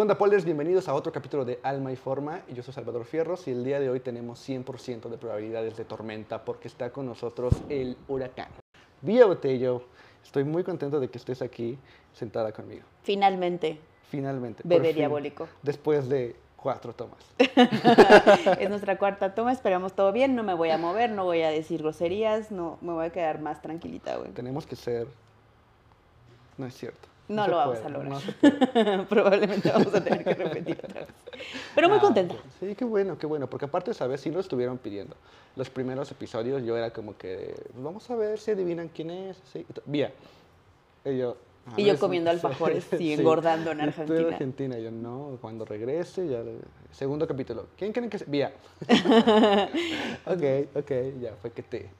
¿Qué onda, Polders? Bienvenidos a otro capítulo de Alma y Forma. Yo soy Salvador Fierros y el día de hoy tenemos 100% de probabilidades de tormenta porque está con nosotros el huracán. Vía Botello, estoy muy contento de que estés aquí sentada conmigo. Finalmente, Finalmente. bebé fin, diabólico. Después de cuatro tomas. es nuestra cuarta toma, esperamos todo bien, no me voy a mover, no voy a decir groserías, no, me voy a quedar más tranquilita, güey. Tenemos que ser... No es cierto. No se lo vamos puede, a lograr. no se. Probablemente vamos a tener que repetir otra vez. Pero muy Ah, contenta. Sí, qué bueno, qué bueno, porque aparte, ¿sabes? Sí lo estuvieron pidiendo. Los primeros episodios yo era como que, "Pues vamos a ver si adivinan quién es. Sí, Vía. Y yo, "A Y yo comiendo alfajores y engordando en Y estoy Argentina. Argentina. Yo, no, cuando regrese, ya. Segundo capítulo. ¿Quién creen que sea? Vía. ok, ok, ya fue que te.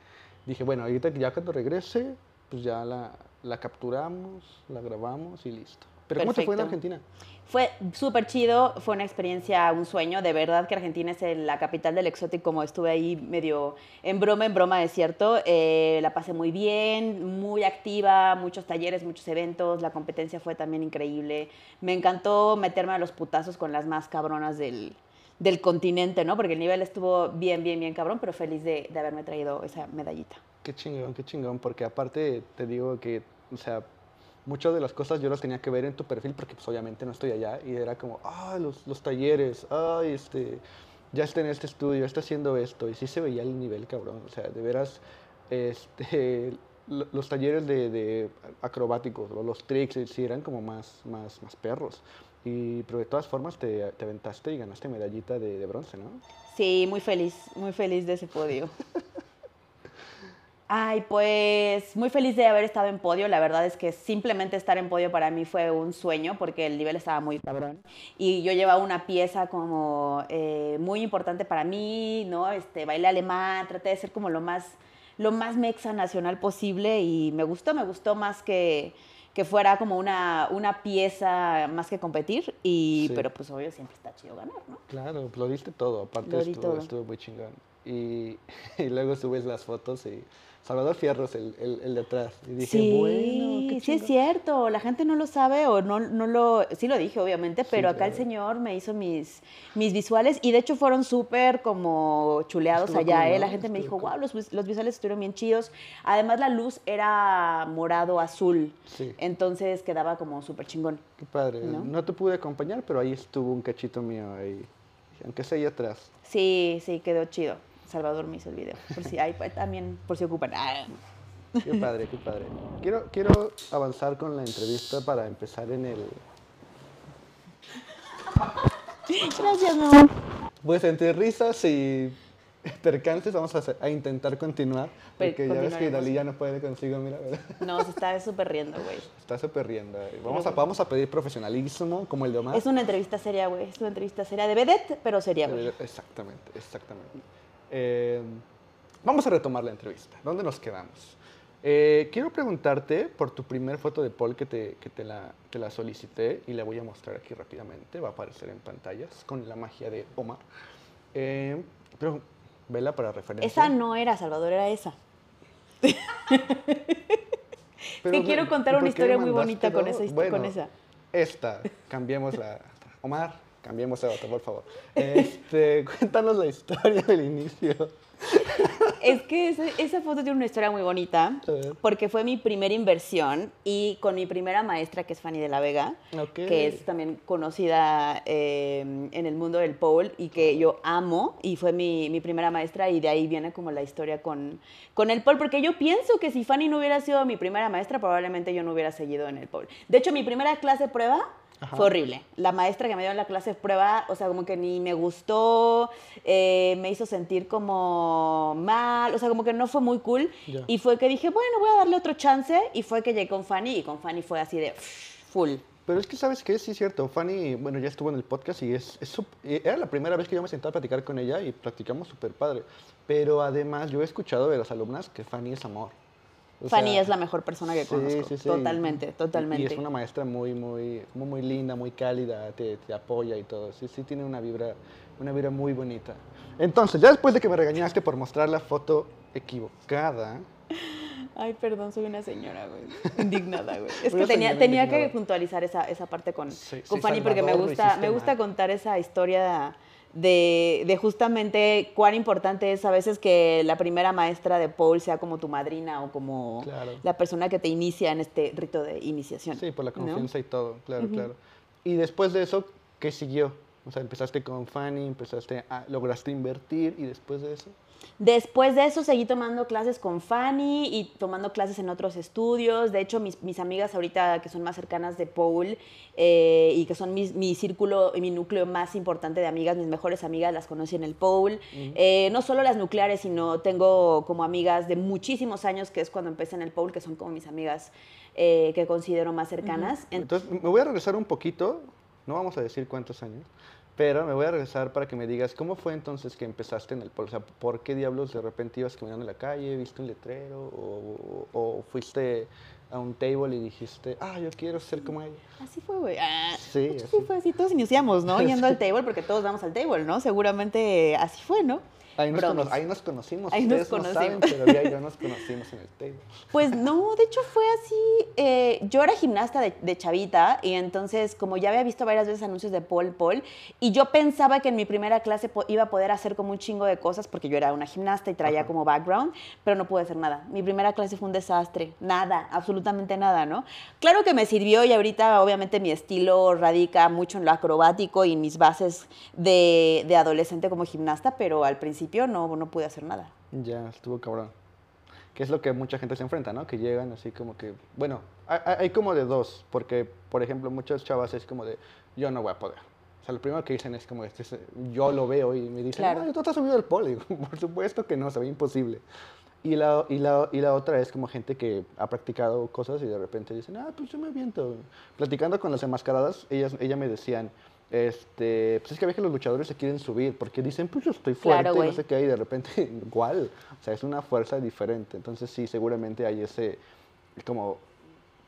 Dije, bueno, ahorita que ya cuando regrese, pues ya la, la capturamos, la grabamos y listo. Pero ¿cómo te fue en. Argentina? Fue súper chido, fue una experiencia, un sueño. De verdad que Argentina es la capital del exótico, como estuve ahí medio en broma, en broma, es cierto. Eh, la pasé muy bien, muy activa, muchos talleres, muchos eventos. La competencia fue también increíble. Me encantó meterme a los putazos con las más cabronas del, del continente, ¿no? Porque el nivel estuvo bien, bien, bien cabrón, pero feliz de, de haberme traído esa medallita. Qué chingón, qué chingón, porque aparte te digo que, o sea, muchas de las cosas yo las tenía que ver en tu perfil porque pues obviamente no estoy allá y era como, ah, los, los talleres, ay, este, ya está en este estudio, está haciendo esto y sí se veía el nivel, cabrón, o sea, de veras, este, lo- los talleres de, de acrobáticos los tricks sí eran como más, más, más perros. Y, pero de todas formas te, te aventaste y ganaste medallita de, de bronce, ¿no? Sí, muy feliz, muy feliz de ese podio. Ay, pues muy feliz de haber estado en podio. La verdad es que simplemente estar en podio para mí fue un sueño porque el nivel estaba muy cabrón. Y yo llevaba una pieza como eh, muy importante para mí, ¿no? Este, baile alemán, traté de ser como lo más, lo más mexa nacional posible y me gustó, me gustó más que, que fuera como una, una pieza más que competir. Y, Sí. Pero pues obvio siempre está chido ganar, ¿no? Claro, lo diste todo, aparte estuvo, estuvo muy chingón. Y, y luego subes las fotos y Salvador Fierros, el, el, el de atrás. Y dije, sí, bueno, qué sí es cierto, la gente no lo sabe o no, no lo, sí lo dije obviamente, pero acá el señor me hizo mis, mis visuales y de hecho fueron súper como chuleados Estuvo allá, ¿eh? la gente me dijo, wow, los, los visuales estuvieron bien chidos, además la luz era morado azul, Sí. entonces quedaba como súper chingón. Qué padre. ¿No? ¿No? te pude acompañar, pero ahí estuvo un cachito mío ahí. Aunque sea ahí atrás. Sí, sí, quedó chido. Salvador me hizo el video, por si hay también, por si ocupan. Ah. Qué padre, qué padre. Quiero, quiero avanzar con la entrevista para empezar en el... Gracias, mi amor. Pues entre risas y percances vamos a, hacer- a intentar continuar. Porque ya ves que. Dalí ya no puede consigo, mira. ¿verdad? No, se está súper riendo, güey. Está súper riendo. Vamos a, vamos a pedir profesionalismo como el de Omar. Es una entrevista seria, güey. Es una entrevista seria de vedette, pero seria, güey. Exactamente, exactamente. Eh, vamos a retomar la entrevista. ¿Dónde nos quedamos? Eh, quiero preguntarte por tu primer foto de Paul que, te, que te, la, te la solicité y la voy a mostrar aquí rápidamente. Va a aparecer en pantallas con la magia de Omar. Eh, pero vela para referencia. Esa no era Salvador, era esa. Pero que quiero contar ¿por una historia muy bonita con esa Bueno, con esa. Esta, cambiémosla. Omar, cambiemos la otra, por favor. Este, cuéntanos la historia del inicio. Es que esa, esa foto tiene una historia muy bonita porque fue mi primera inversión y con mi primera maestra, que es Fanny de la Vega, que es también conocida eh, en el mundo del pole y que yo amo y fue mi, mi primera maestra y de ahí viene como la historia con, con el pole porque yo pienso que si Fanny no hubiera sido mi primera maestra probablemente yo no hubiera seguido en el pole. De hecho, mi primera clase de prueba Ajá. fue horrible. La maestra que me dio en la clase de prueba, o sea, como que ni me gustó, eh, me hizo sentir como mal, o sea, como que no fue muy cool. Y fue que dije, bueno, voy a darle otro chance. Y fue que llegué con Fanny y con Fanny fue así de full. Pero es que, ¿sabes qué? Sí, es cierto. Fanny, bueno, ya estuvo en el podcast y es, es era la primera vez que yo me senté a platicar con ella y practicamos súper padre. Pero además, yo he escuchado de las alumnas que Fanny es amor. O Fanny sea, es la mejor persona que conozco. sí, sí. Totalmente, Y- totalmente. Y es una maestra muy, muy, muy, muy linda, muy cálida, te, te apoya y todo. Sí, sí, tiene una vibra, una vibra muy bonita. Entonces, ya después de que me regañaste por mostrar la foto equivocada, Ay, perdón, soy una señora, güey. Indignada, güey. Es que tenía, tenía que puntualizar esa, esa parte con, Sí, con Fanny porque me gusta, me gusta mal. contar esa historia de, de justamente cuán importante es a veces que la primera maestra de Paul sea como tu madrina o como Claro. la persona que te inicia en este rito de iniciación. Sí, por la ¿no? confianza y todo, claro, claro. Y después de eso, ¿qué siguió? O sea, empezaste con Fanny, empezaste a, lograste invertir y después de eso. Después de eso seguí tomando clases con Fanny y tomando clases en otros estudios. De hecho, mis, mis amigas ahorita que son más cercanas de Paul eh, y que son mis- mi círculo y mi núcleo más importante de amigas, mis mejores amigas las conocí en el Paul. Eh, no solo las nucleares, sino tengo como amigas de muchísimos años, que es cuando empecé en el Paul, que son como mis amigas eh, que considero más cercanas. En- Entonces, me voy a regresar un poquito, no vamos a decir cuántos años, pero me voy a regresar para que me digas cómo fue entonces que empezaste en el polo. O sea, ¿por qué diablos de repente ibas caminando en la calle, viste un letrero o, o- o fuiste a un table y dijiste, ah, yo quiero ser como ella? Así fue, güey. Ah, Sí, así. sí fue así. Todos iniciamos, ¿no? Yendo al table, porque todos vamos al table, ¿no? Seguramente así fue, ¿no? Ahí nos, cono- ahí nos conocimos, Ahí nos ustedes no saben, conocimos. pero ya yo nos conocimos en el table. Pues no, de hecho fue así. eh, yo era gimnasta de, de chavita y entonces como ya había visto varias veces anuncios de Paul Paul y yo pensaba que en mi primera clase iba a poder hacer como un chingo de cosas porque yo era una gimnasta y traía Ajá. como background, pero no pude hacer nada. Mi primera clase fue un desastre, nada, absolutamente nada, ¿no? Claro que me sirvió y ahorita obviamente mi estilo radica mucho en lo acrobático y en mis bases de, de adolescente como gimnasta, pero al principio no, no pude hacer nada. Ya, estuvo cabrón. Que es lo que mucha gente se enfrenta, ¿no? Que llegan así como que, bueno, hay, hay- como de dos, porque, por ejemplo, muchas chavas es como de, yo no voy a poder. O sea, lo primero que dicen es como, este, es- yo lo veo y me dicen, Claro. tú has subido al digo, por supuesto que no, se ve imposible. Y la, y, la, y la otra es como gente que ha practicado cosas y de repente dicen, ah, pues yo me aviento. Platicando con las enmascaradas, ellas, ellas me decían, este, pues es que a veces los luchadores se quieren subir porque dicen, pues yo estoy fuerte, Claro, no güey. sé qué, y de repente, igual. O sea, es una fuerza diferente. Entonces sí, seguramente hay ese, como,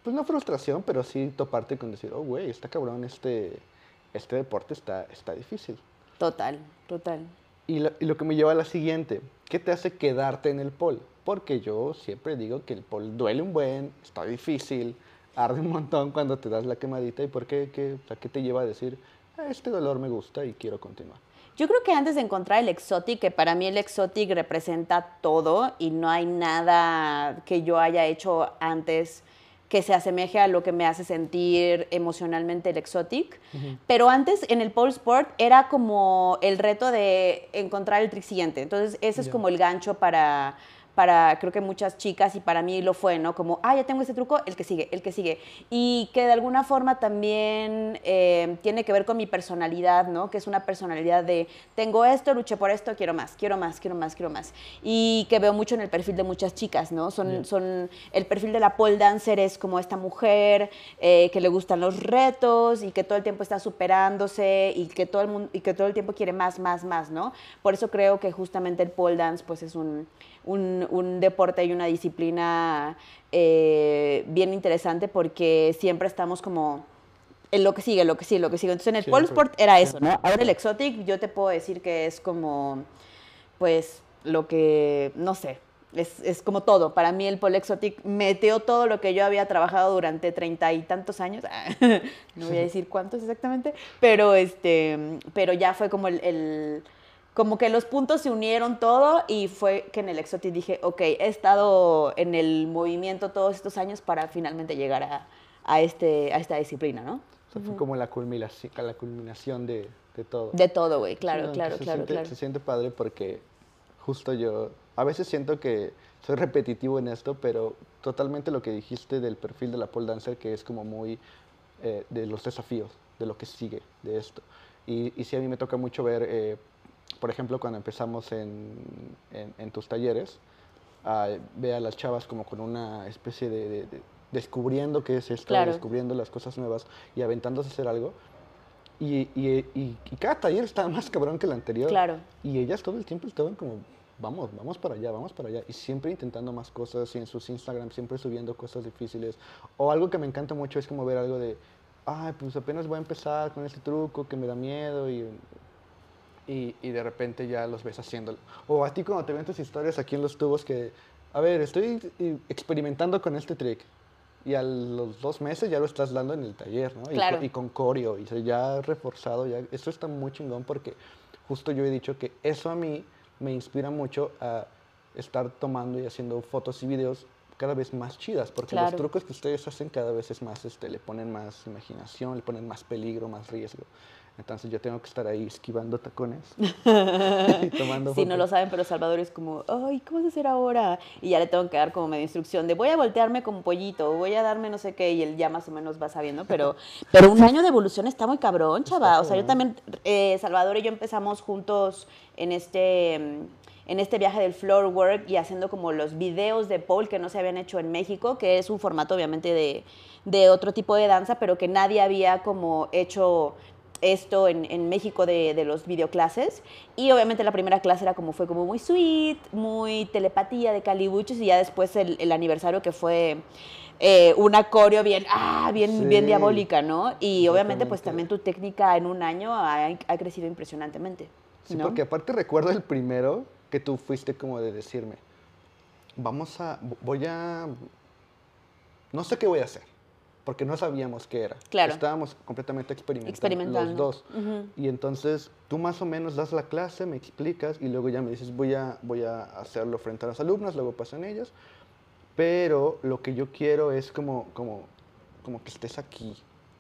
pues no frustración, pero sí toparte con decir, oh, güey, está cabrón, este, este deporte está, está difícil. Total, total. Y lo, y lo que me lleva a la siguiente, ¿qué te hace quedarte en el pole? Porque yo siempre digo que el pole duele un buen, está difícil, arde un montón cuando te das la quemadita. ¿Y por qué? ¿Qué, o sea, ¿qué te lleva a decir, "Ah, este dolor me gusta y quiero continuar? Yo creo que antes de encontrar el exotic, que para mí el exotic representa todo y no hay nada que yo haya hecho antes que se asemeje a lo que me hace sentir emocionalmente el exotic. Pero antes en el pole sport era como el reto de encontrar el trick siguiente. Entonces ese es Ya. como el gancho para, para creo que muchas chicas y para mí lo fue, ¿no? Como, ah, ya tengo este truco, el que sigue, el que sigue. Y que de alguna forma también eh, tiene que ver con mi personalidad, ¿no? Que es una personalidad de, tengo esto, luché por esto, quiero más, quiero más, quiero más, quiero más. Y que veo mucho en el perfil de muchas chicas, ¿no? Son, Ya. son el perfil de la pole dancer es como esta mujer eh, que le gustan los retos y que todo el tiempo está superándose y que todo el mundo y que todo el tiempo quiere más, más, más, ¿no? Por eso creo que justamente el pole dance pues es un, un, un deporte y una disciplina eh, bien interesante porque siempre estamos como en lo que sigue, lo que sigue, lo que sigue. Entonces en el pole Siempre, sport era eso, ¿no? Ahora el exotic yo te puedo decir que es como pues lo que, no sé, es, es como todo. Para mí el Pole Exotic metió todo lo que yo había trabajado durante treinta y tantos años. no voy a decir cuántos exactamente, pero, este, pero ya fue como el, el- como que los puntos se unieron todo y fue que en el Exotic dije, ok, he estado en el movimiento todos estos años para finalmente llegar a, a este, a esta disciplina, ¿no? O sea, fue como la culminación, la culminación de, de todo. De todo, güey, claro, no, claro, claro, siente, claro. Se siente padre porque justo yo, a veces siento que soy repetitivo en esto, pero totalmente lo que dijiste del perfil de la pole dancer, que es como muy eh, de los desafíos, de lo que sigue de esto. Y, y sí, a mí me toca mucho ver, eh, por ejemplo, cuando empezamos en, en- en tus talleres, a ver a las chavas como con una especie de, de- de- descubriendo qué es esto, Claro. descubriendo las cosas nuevas y aventándose a hacer algo. Y, y- y- y cada taller estaba más cabrón que el anterior. Claro. Y ellas todo el tiempo estaban como, vamos, vamos para allá, vamos para allá. Y siempre intentando más cosas y en sus Instagram siempre subiendo cosas difíciles. O algo que me encanta mucho es como ver algo de, ay, pues apenas voy a empezar con este truco que me da miedo y, y, y de repente ya los ves haciéndolo. O a ti cuando te ven tus historias aquí en los tubos que a ver, estoy experimentando con este trick. Y a los dos meses ya lo estás dando en el taller, ¿no? Y Claro. con- Y, con coreo, y ya reforzado, ya. Esto está muy chingón porque justo yo he dicho que eso a mí me inspira mucho a estar tomando y haciendo fotos y videos cada vez más chidas, porque Claro. los trucos que ustedes hacen cada vez es más, este, le ponen más imaginación, le ponen más peligro, más riesgo. Entonces yo tengo que estar ahí esquivando tacones y tomando Sí, no lo saben, pero Salvador es como, ay, ¿cómo vas a hacer ahora? Y ya le tengo que dar como medio instrucción de voy a voltearme como pollito, voy a darme no sé qué, y él ya más o menos va sabiendo, pero, pero un año de evolución está muy cabrón, chava. O sea, yo también, eh, Salvador y yo empezamos juntos en este, en este viaje del floor work y haciendo como los videos de pole que no se habían hecho en México, que es un formato obviamente de, de otro tipo de danza, pero que nadie había como hecho esto en, en México de, de los videoclases. Y obviamente la primera clase era como fue como muy sweet, muy telepatía de calibuchos y ya después el, el aniversario que fue eh, una coreo bien, ah, bien, Sí. bien diabólica, ¿no? Y obviamente pues también tu técnica en un año ha, ha crecido impresionantemente. Sí, ¿no? porque aparte recuerdo el primero que tú fuiste como de decirme, vamos a, voy a, no sé qué voy a hacer, porque no sabíamos qué era. Claro. Estábamos completamente experimentando, Experimentando. los dos. Ujú. Y entonces tú más o menos das la clase, me explicas y luego ya me dices, voy a, voy a hacerlo frente a las alumnas, luego pasan ellas. Pero lo que yo quiero es como, como, como que estés aquí.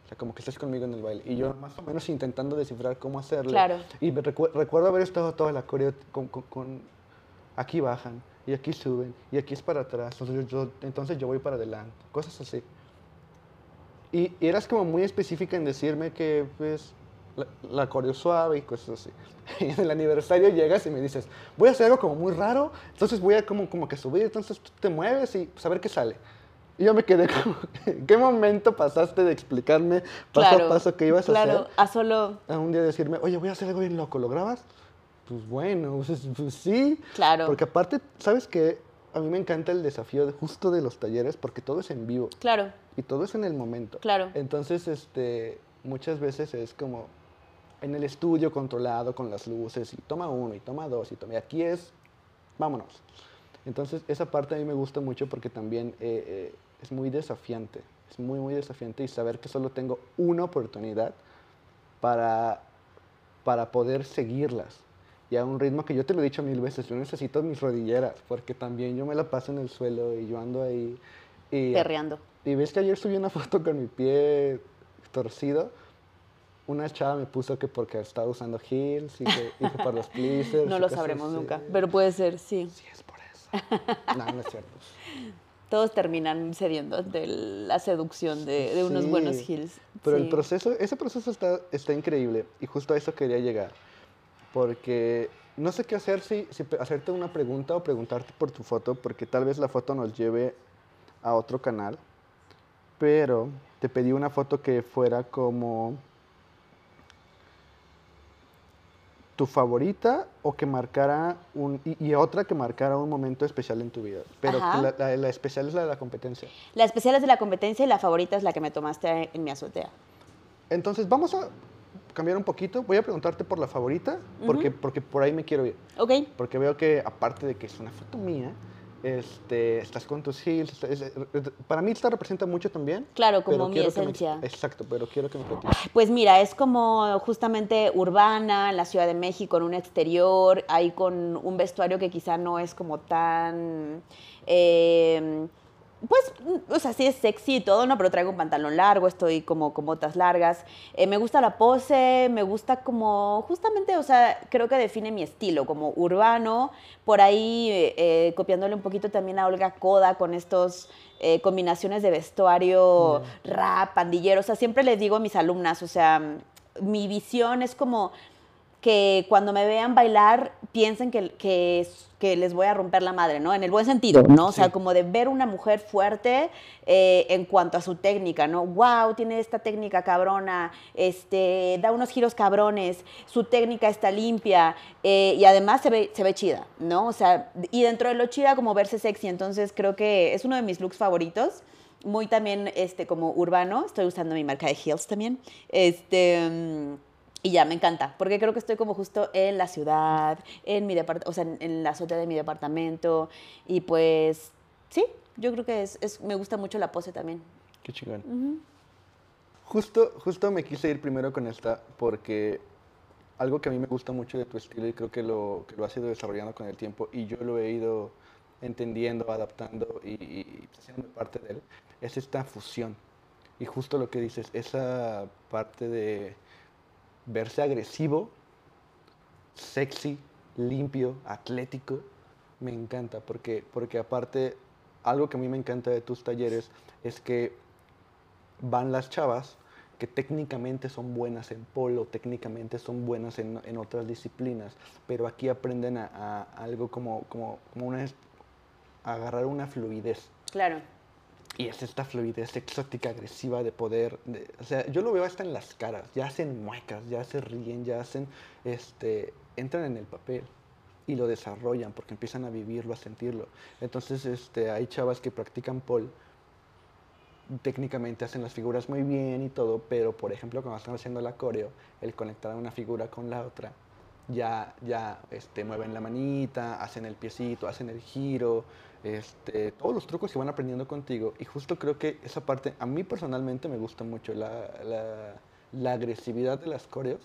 O sea, como que estés conmigo en el baile. Y yo más o menos intentando descifrar cómo hacerlo. Claro. Y me recu- recuerdo haber estado toda la coreo con, con- con- Aquí bajan, y aquí suben, y aquí es para atrás. Entonces yo, entonces yo voy para adelante. Cosas así. Y, y eras como muy específica en decirme que, pues, la, la coreo suave y cosas así. Y en el aniversario llegas y me dices, voy a hacer algo como muy raro, entonces voy a como, como que subir, entonces tú te mueves y pues, a ver qué sale. Y yo me quedé como, ¿en qué momento pasaste de explicarme paso claro, a paso qué ibas a claro, hacer? a solo, A un día decirme, oye, voy a hacer algo bien loco, ¿lo grabas? Pues bueno, pues, pues sí. Claro. Porque aparte, ¿sabes qué? A mí me encanta el desafío de, justo de los talleres porque todo es en vivo claro, y todo es en el momento. Claro. Entonces, este, muchas veces es como en el estudio controlado con las luces y toma uno y toma dos y toma. Y aquí es, vámonos. Entonces, esa parte a mí me gusta mucho porque también eh, eh, es muy desafiante. Es muy, muy desafiante y saber que solo tengo una oportunidad para, para poder seguirlas. Y a un ritmo que yo te lo he dicho mil veces, yo necesito mis rodilleras, porque también yo me la paso en el suelo y yo ando ahí. Y, perreando. Y ves que ayer subí una foto con mi pie torcido. Una chava me puso que porque estaba usando heels y que, y que por los pleasers. No lo sabremos así. nunca, pero puede ser, sí. Sí, es por eso. no, no es cierto. Todos terminan cediendo ante la seducción de, de unos Sí, buenos heels. Pero sí. el proceso, ese proceso está, está increíble y justo a eso quería llegar. Porque no sé qué hacer si, si hacerte una pregunta o preguntarte por tu foto, porque tal vez la foto nos lleve a otro canal. Pero te pedí una foto que fuera como tu favorita o que marcara un y, y otra que marcara un momento especial en tu vida. Pero la especial es la de la competencia. La especial es de la competencia y la favorita es la que me tomaste en mi azotea. Entonces, vamos a cambiar un poquito. Voy a preguntarte por la favorita, porque, porque por ahí me quiero ir. ¿Ok? Porque veo que, aparte de que es una foto mía, este, estás con tus heels. está- es- es- para mí esta representa mucho también. Claro, como mi me esencia. exacto, pero quiero que me platiques. Pues mira, es como justamente urbana, en la Ciudad de México, en un exterior, ahí con un vestuario que quizá no es como tan... eh, pues, o sea, sí es sexy y todo, ¿no? Pero traigo un pantalón largo, estoy como con botas largas. Eh, me gusta la pose, me gusta como, justamente, o sea, creo que define mi estilo, como urbano, por ahí eh, eh, copiándole un poquito también a Olga Koda con estos eh, combinaciones de vestuario, rap, pandillero. O sea, siempre les digo a mis alumnas, o sea, mi visión es como que cuando me vean bailar piensen que, que, que les voy a romper la madre, ¿no? En el buen sentido, ¿no? O sea, Sí. como de ver una mujer fuerte eh, en cuanto a su técnica, ¿no? ¡Wow! Tiene esta técnica cabrona, este, da unos giros cabrones, su técnica está limpia eh, y además se ve, se ve chida, ¿no? O sea, y dentro de lo chida como verse sexy, entonces creo que es uno de mis looks favoritos muy también este, como urbano. Estoy usando mi marca de heels también. Este, mm, Y ya, me encanta, porque creo que estoy como justo en la ciudad, en mi depart o sea, en, en la azotea de mi departamento. Y pues, sí, yo creo que es, es- me gusta mucho la pose también. Qué chingón. Justo, justo me quise ir primero con esta porque algo que a mí me gusta mucho de tu estilo y creo que lo, que lo has ido desarrollando con el tiempo y yo lo he ido entendiendo, adaptando y, y haciendo parte de él, es esta fusión. Y justo lo que dices, esa parte de verse agresivo, sexy, limpio, atlético, me encanta porque, porque aparte, algo que a mí me encanta de tus talleres es que van las chavas que técnicamente son buenas en polo, técnicamente son buenas en, en otras disciplinas, pero aquí aprenden a, algo como, como, como una, a agarrar una fluidez. Claro. Y es esta fluidez exótica, agresiva de poder. de- o sea, yo lo veo hasta en las caras. Ya hacen muecas, ya se ríen, ya hacen. Este, entran en el papel y lo desarrollan porque empiezan a vivirlo, a sentirlo. Entonces, este, hay chavas que practican pole. Técnicamente hacen las figuras muy bien y todo, pero por ejemplo, cuando están haciendo la coreo, el conectar una figura con la otra, ya, ya este, mueven la manita, hacen el piecito, hacen el giro, este, todos los trucos que van aprendiendo contigo. Y justo creo que esa parte, a mí personalmente me gusta mucho, la, la- la agresividad de las coreos,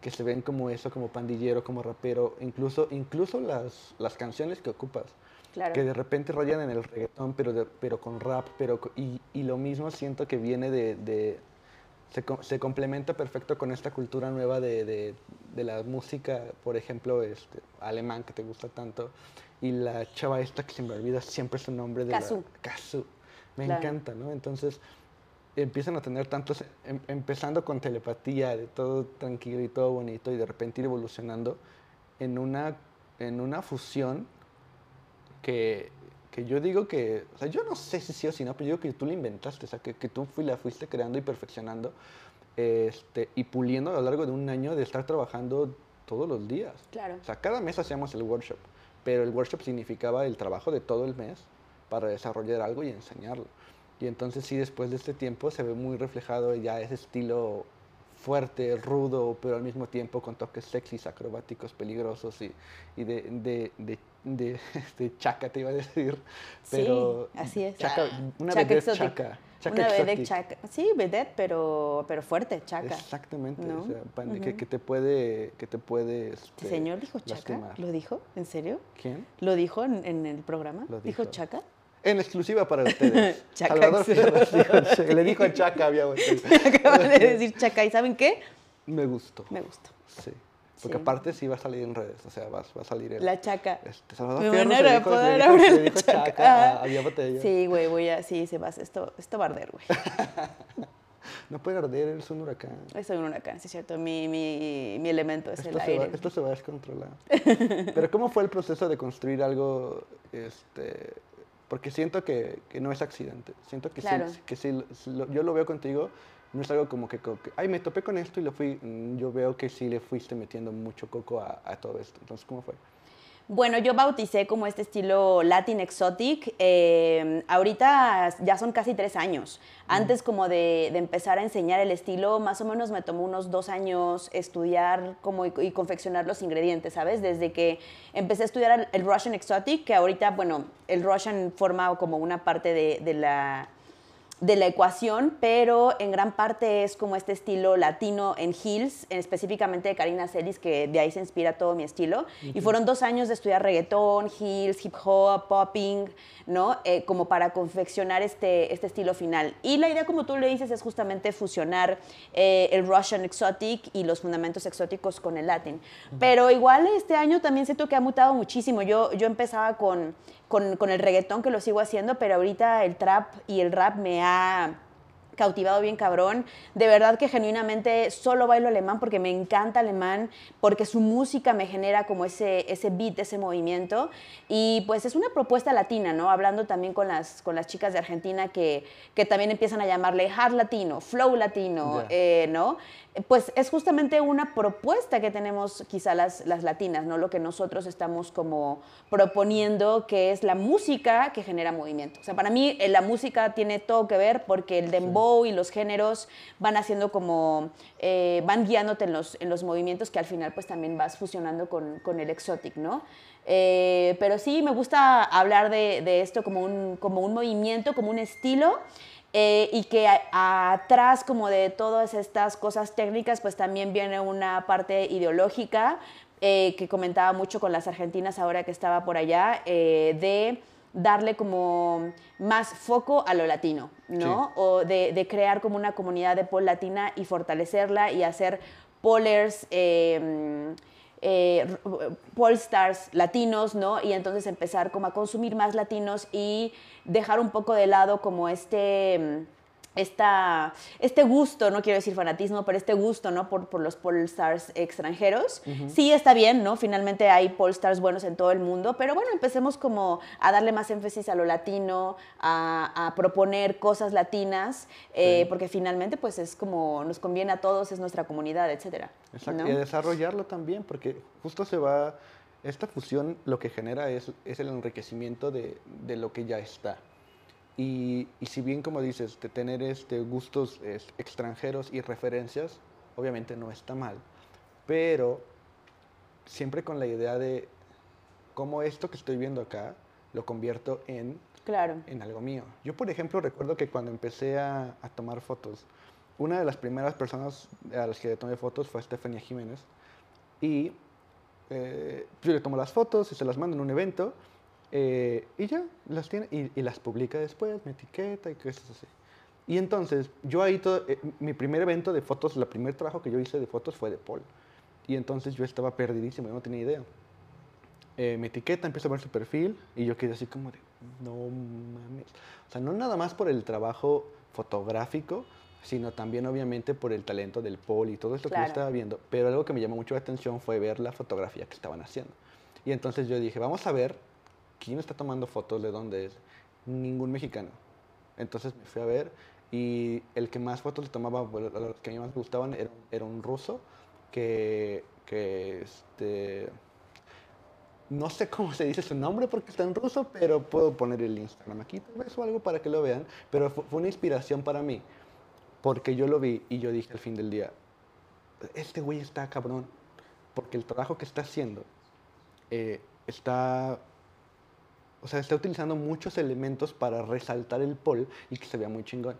que se ven como eso, como pandillero, como rapero, incluso, incluso las, las canciones que ocupas. Claro. Que de repente rayan en el reggaetón, pero, de- pero con rap, pero y, y lo mismo siento que viene de... de- se, se complementa perfecto con esta cultura nueva de, de- de la música, por ejemplo, este, alemán que te gusta tanto, y la chava esta que se me olvida siempre su nombre de Kazu. la... Kazu. Me Claro. encanta, ¿no? Entonces empiezan a tener tantos, em- empezando con telepatía, de todo tranquilo y todo bonito, y de repente ir evolucionando en una, en una fusión que, que yo digo que, o sea, yo no sé si sí o si no, pero yo digo que tú la inventaste, o sea, que, que tú fui- la fuiste creando y perfeccionando este, y puliendo a lo largo de un año de estar trabajando todos los días. Claro. O sea, cada mes hacíamos el workshop, pero el workshop significaba el trabajo de todo el mes para desarrollar algo y enseñarlo. Y entonces sí, después de este tiempo se ve muy reflejado ya ese estilo fuerte, rudo, pero al mismo tiempo con toques sexys, acrobáticos, peligrosos y, y de, de, de, de- chaca, te iba a decir. Pero sí, así es. chaca- Ah, una chaca exotic. chaca. Chaca Una vedette chaca. Sí, vedette, pero, pero fuerte, chaca. Exactamente, ¿no? o sea, pan- que, Ujú. que te puede, que te puede ¿Este este, señor dijo chaca? lastimar. ¿Lo dijo? ¿En serio? ¿Quién? ¿Lo dijo en, en el programa? Lo ¿Dijo dijo. chaca? En exclusiva para ustedes. Chaca Salvador dijo le dijo a Chaca, había botella. Acaba de decir chaca. ¿Y saben qué? Me gustó. Me gustó. Sí. Porque Sí. aparte sí va a salir en redes, o sea, va, va a salir el... La chaca. Este, Salvador Me van a dijo, le la Chaca. Chaca, a- había botella. Sí, güey, voy a... Sí, se va. Esto, esto va a arder, güey. No puede arder, es un huracán. Soy un huracán, sí es cierto. Mi, mi, mi elemento es Esto el va, aire. esto se va a descontrolar. Pero ¿cómo fue el proceso de construir algo? Este, porque siento que, que no es accidente. Siento que, Claro. sí, que sí, yo lo veo contigo. No es algo como que, co- que, ay, me topé con esto y lo fui. mm, Yo veo que sí le fuiste metiendo mucho coco a, a todo esto. Entonces, ¿cómo fue? Bueno, yo bauticé como este estilo Latin Exotic. eh, ahorita ya son casi tres años. Antes como de, de empezar a enseñar el estilo, más o menos me tomó unos dos años estudiar como y, y confeccionar los ingredientes, ¿sabes? Desde que empecé a estudiar el Russian Exotic, que ahorita, bueno, el Russian forma como una parte de, de la de la ecuación, pero en gran parte es como este estilo latino en en- específicamente de Karina Celis, que de ahí se inspira todo mi estilo. Y fueron dos años de estudiar reggaetón, heels, hip hop, popping, ¿no? Eh, como para confeccionar este, este estilo final. Y la idea, como tú le dices, es justamente fusionar eh, el Russian Exotic y los fundamentos exóticos con el Latin. Pero igual este año también siento que ha mutado muchísimo. Yo, yo empezaba con, con, con el reggaetón, que lo sigo haciendo, pero ahorita el trap y el rap me ha cautivado bien cabrón. De verdad que genuinamente solo bailo alemán porque me encanta alemán, porque su música me genera como ese, ese beat, ese movimiento. Y pues es una propuesta latina, ¿no? Hablando también con las, con las chicas de Argentina que, que también empiezan a llamarle hard latino, flow latino, Ya. eh, ¿no? Pues es justamente una propuesta que tenemos quizá las, las latinas, ¿no? Lo que nosotros estamos como proponiendo, que es la música que genera movimiento. O sea, para mí eh, la música tiene todo que ver porque el dembow dembow y los géneros van haciendo como, eh, van guiándote en los, en los movimientos que al final pues también vas fusionando con, con el exotic, ¿no? Eh, pero sí, me gusta hablar de, de, esto como un, como un movimiento, como un estilo. Eh, y que atrás como de todas estas cosas técnicas pues también viene una parte ideológica eh, que comentaba mucho con las argentinas ahora que estaba por allá, de darle como más foco a lo latino, ¿no? O de, de, crear como una comunidad de pol latina y fortalecerla y hacer polers eh, stars latinos, ¿no? Y entonces empezar como a consumir más latinos y dejar un poco de lado como este esta, este gusto, no quiero decir fanatismo, pero este gusto, ¿no? Por, por los Polestars extranjeros. Sí está bien, ¿no? Finalmente hay Polestars buenos en todo el mundo, pero bueno, empecemos como a darle más énfasis a lo latino, a, proponer cosas latinas, eh, porque finalmente pues es como nos conviene a todos, es nuestra comunidad, etcétera. Exacto, y a desarrollarlo también, porque justo se va, esta fusión lo que genera es, es el enriquecimiento de, de lo que ya está. Y, si bien, como dices, de tener este, gustos extranjeros y referencias, obviamente no está mal, pero siempre con la idea de cómo esto que estoy viendo acá lo convierto en, claro. en algo mío. Yo, por ejemplo, recuerdo que cuando empecé a, tomar fotos, una de las primeras personas a las que tomé fotos fue Estefania Jiménez. Y eh, yo le tomo las fotos y se las mando en un evento. Eh, y ya, las tiene y, las publica después, me etiqueta y cosas así. Y entonces, yo ahí, todo, eh, mi primer evento de fotos, el primer trabajo que yo hice de fotos fue de Paul. Y entonces yo estaba perdidísimo, yo no tenía idea. Eh, me etiqueta, empiezo a ver su perfil y yo quedé así como de, no mames. O sea, no nada más por el trabajo fotográfico, sino también obviamente por el talento del Paul y todo esto que yo estaba viendo. Pero algo que me llamó mucho la atención fue ver la fotografía que estaban haciendo. Y entonces yo dije, vamos a ver ¿quién está tomando fotos de dónde es? Ningún mexicano. Entonces me fui a ver y el que más fotos le tomaba, los que a mí más me gustaban, era, un ruso que, que este, no sé cómo se dice su nombre porque está en ruso, pero puedo poner el Instagram aquí tal vez o algo para que lo vean. Pero fue, una inspiración para mí porque yo lo vi y yo dije al fin del día, este güey está cabrón porque el trabajo que está haciendo eh, está o sea, está utilizando muchos elementos para resaltar el pol y que se vea muy chingón.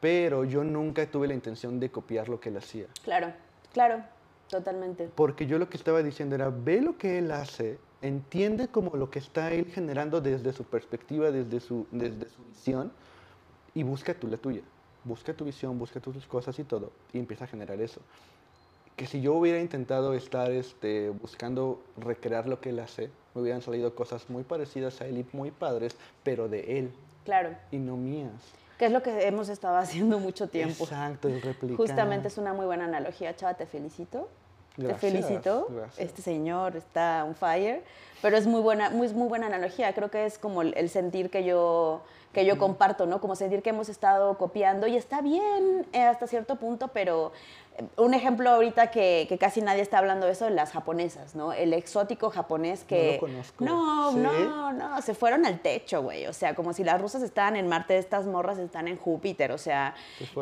Pero yo nunca tuve la intención de copiar lo que él hacía. Claro, claro, totalmente. Porque yo lo que estaba diciendo era, ve lo que él hace, entiende como lo que está él generando desde su perspectiva, desde su, desde su visión, y busca tú la tuya. Busca tu visión, busca tus cosas y todo, y empieza a generar eso. Que si yo hubiera intentado estar este, buscando recrear lo que él hace, me hubieran salido cosas muy parecidas a él y muy padres, pero de él. Claro. Y no mías. Que es lo que hemos estado haciendo mucho tiempo. Exacto, el replicar. Justamente es una muy buena analogía, Chava, te felicito. te felicito. Este señor está on fire. Pero es muy buena, muy, muy buena analogía. Creo que es como el, sentir que yo, que yo comparto, ¿no? Como sentir que hemos estado copiando y está bien eh, hasta cierto punto, pero un ejemplo ahorita que, que, casi nadie está hablando de eso, las japonesas, ¿no? El exótico japonés que... No lo conozco. No, no, no, se fueron al techo, güey. O sea, como si las rusas estaban en Marte, estas morras están en Júpiter, o sea...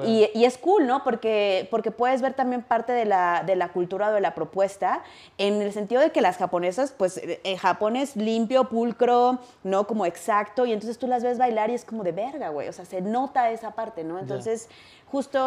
Y, y, es cool, ¿no? Porque, porque puedes ver también parte de la, de la cultura o de la propuesta en el sentido de que las japonesas, pues, en eh, Japón es limpio, pulcro, ¿no? Como exacto, y entonces tú las ves bailar y es como de verga, güey. O sea, se nota esa parte, ¿no? Entonces justo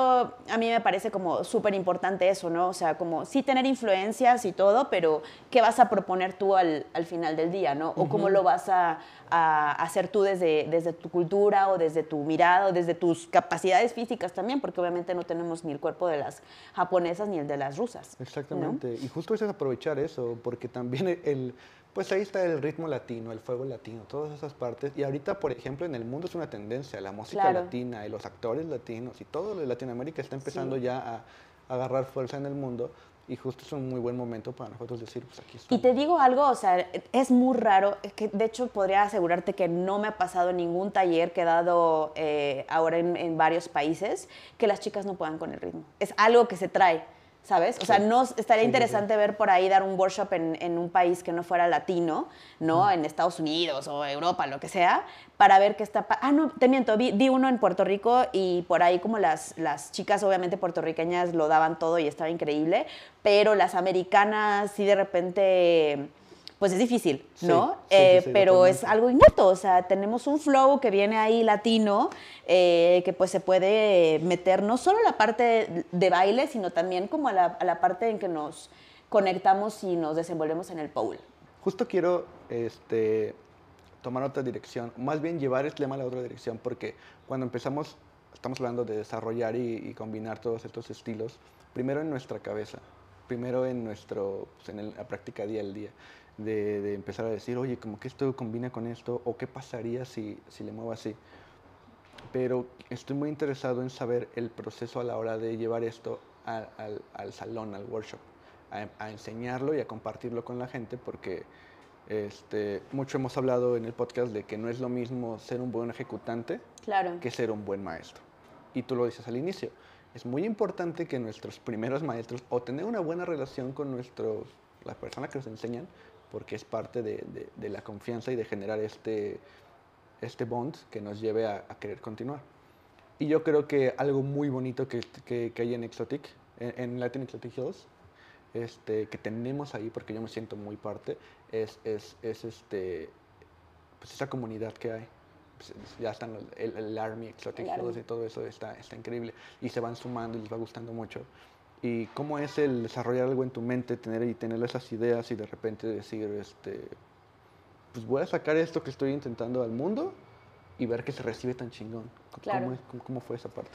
a mí me parece como súper importante eso, ¿no? O sea, como sí tener influencias y todo, pero ¿qué vas a proponer tú al, al final del día, ¿no? O cómo lo vas a, a, hacer tú desde, desde tu cultura o desde tu mirada o desde tus capacidades físicas también, porque obviamente no tenemos ni el cuerpo de las japonesas ni el de las rusas. Exactamente, y justo es aprovechar eso, porque también el pues ahí está el ritmo latino, el fuego latino, todas esas partes. Y ahorita, por ejemplo, en el mundo es una tendencia, la música latina y los actores latinos y todo lo de Latinoamérica está empezando ya a, agarrar fuerza en el mundo. Y justo es un muy buen momento para nosotros decir, pues aquí está. Y te digo algo, o sea, es muy raro, que de hecho podría asegurarte que no me ha pasado ningún taller que he dado eh, ahora en, en varios países que las chicas no puedan con el ritmo. Es algo que se trae. ¿Sabes? O sea, no estaría interesante ver por ahí dar un workshop en, en un país que no fuera latino, ¿no? En Estados Unidos o Europa, lo que sea, para ver qué está... Ah, no, te miento, vi, vi uno en Puerto Rico y por ahí como las, las chicas obviamente puertorriqueñas lo daban todo y estaba increíble, pero las americanas sí de repente... Pues es difícil, ¿no? sí, sí, Eh, sí, pero es algo innato, o sea, tenemos un flow que viene ahí latino, eh, que pues se puede meter no solo a la parte de baile, sino también como a la, a la parte en que nos conectamos y nos desenvolvemos en el pole. Justo quiero este, tomar otra dirección, más bien llevar el tema a la otra dirección, porque cuando empezamos, estamos hablando de desarrollar y, y combinar todos estos estilos, primero en nuestra cabeza, primero en nuestro, pues, en el- la práctica día al día, de, de empezar a decir, oye, como que esto combina con esto, o qué pasaría si, si le muevo así. Pero estoy muy interesado en saber el proceso a la hora de llevar esto a- al, al salón, al workshop, a, a enseñarlo y a compartirlo con la gente, porque este, mucho hemos hablado en el podcast de que no es lo mismo ser un buen ejecutante Claro. que ser un buen maestro. Y tú lo dices al inicio. Es muy importante que nuestros primeros maestros o tener una buena relación con nuestros, la persona que nos enseñan, porque es parte de, de- de la confianza y de generar este, este bond que nos lleve a, a querer continuar. Y yo creo que algo muy bonito que, que- que hay en Exotic, en, en Latin Exotic Hills, este, que tenemos ahí, porque yo me siento muy parte, es, es, es este, pues esa comunidad que hay. Pues, ya están los- el, el Army Exotic El Army. Hills y todo eso está, está increíble. Y se van sumando y les va gustando mucho. Y cómo es el desarrollar algo en tu mente, tener y tener esas ideas y de repente decir, este, pues voy a sacar esto que estoy intentando al mundo y ver que se recibe tan chingón. ¿Cómo, Claro. es- cómo- cómo fue esa parte?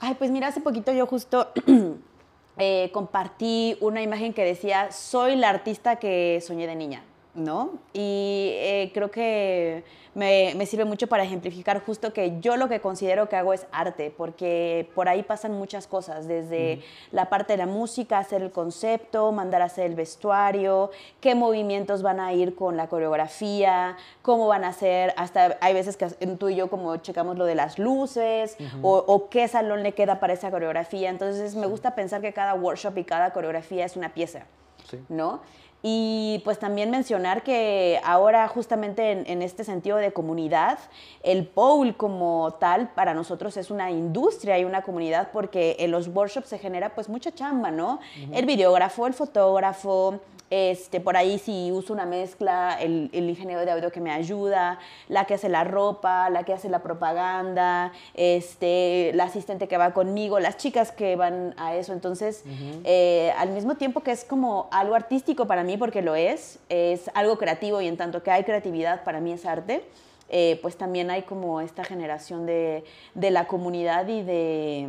Ay, pues mira, hace poquito yo justo eh, compartí una imagen que decía, soy la artista que soñé de niña, ¿no? Y eh, creo que me, me sirve mucho para ejemplificar justo que yo lo que considero que hago es arte, porque por ahí pasan muchas cosas, desde la parte de la música, hacer el concepto, mandar a hacer el vestuario, qué movimientos van a ir con la coreografía, cómo van a ser, hasta hay veces que tú y yo como checamos lo de las luces o, o qué salón le queda para esa coreografía. Entonces me gusta pensar que cada workshop y cada coreografía es una pieza. Sí. ¿no? Y pues también mencionar que ahora justamente en, en este sentido de comunidad, el pole como tal para nosotros es una industria y una comunidad porque en los workshops se genera pues mucha chamba, ¿no? El videógrafo, el fotógrafo, este, por ahí si uso una mezcla, el, el ingeniero de audio que me ayuda, la que hace la ropa, la que hace la propaganda, este, la asistente que va conmigo, las chicas que van a eso. Entonces, eh, al mismo tiempo que es como algo artístico para mí, porque lo es, es algo creativo y en tanto que hay creatividad, para mí es arte, eh, pues también hay como esta generación de, de la comunidad y de,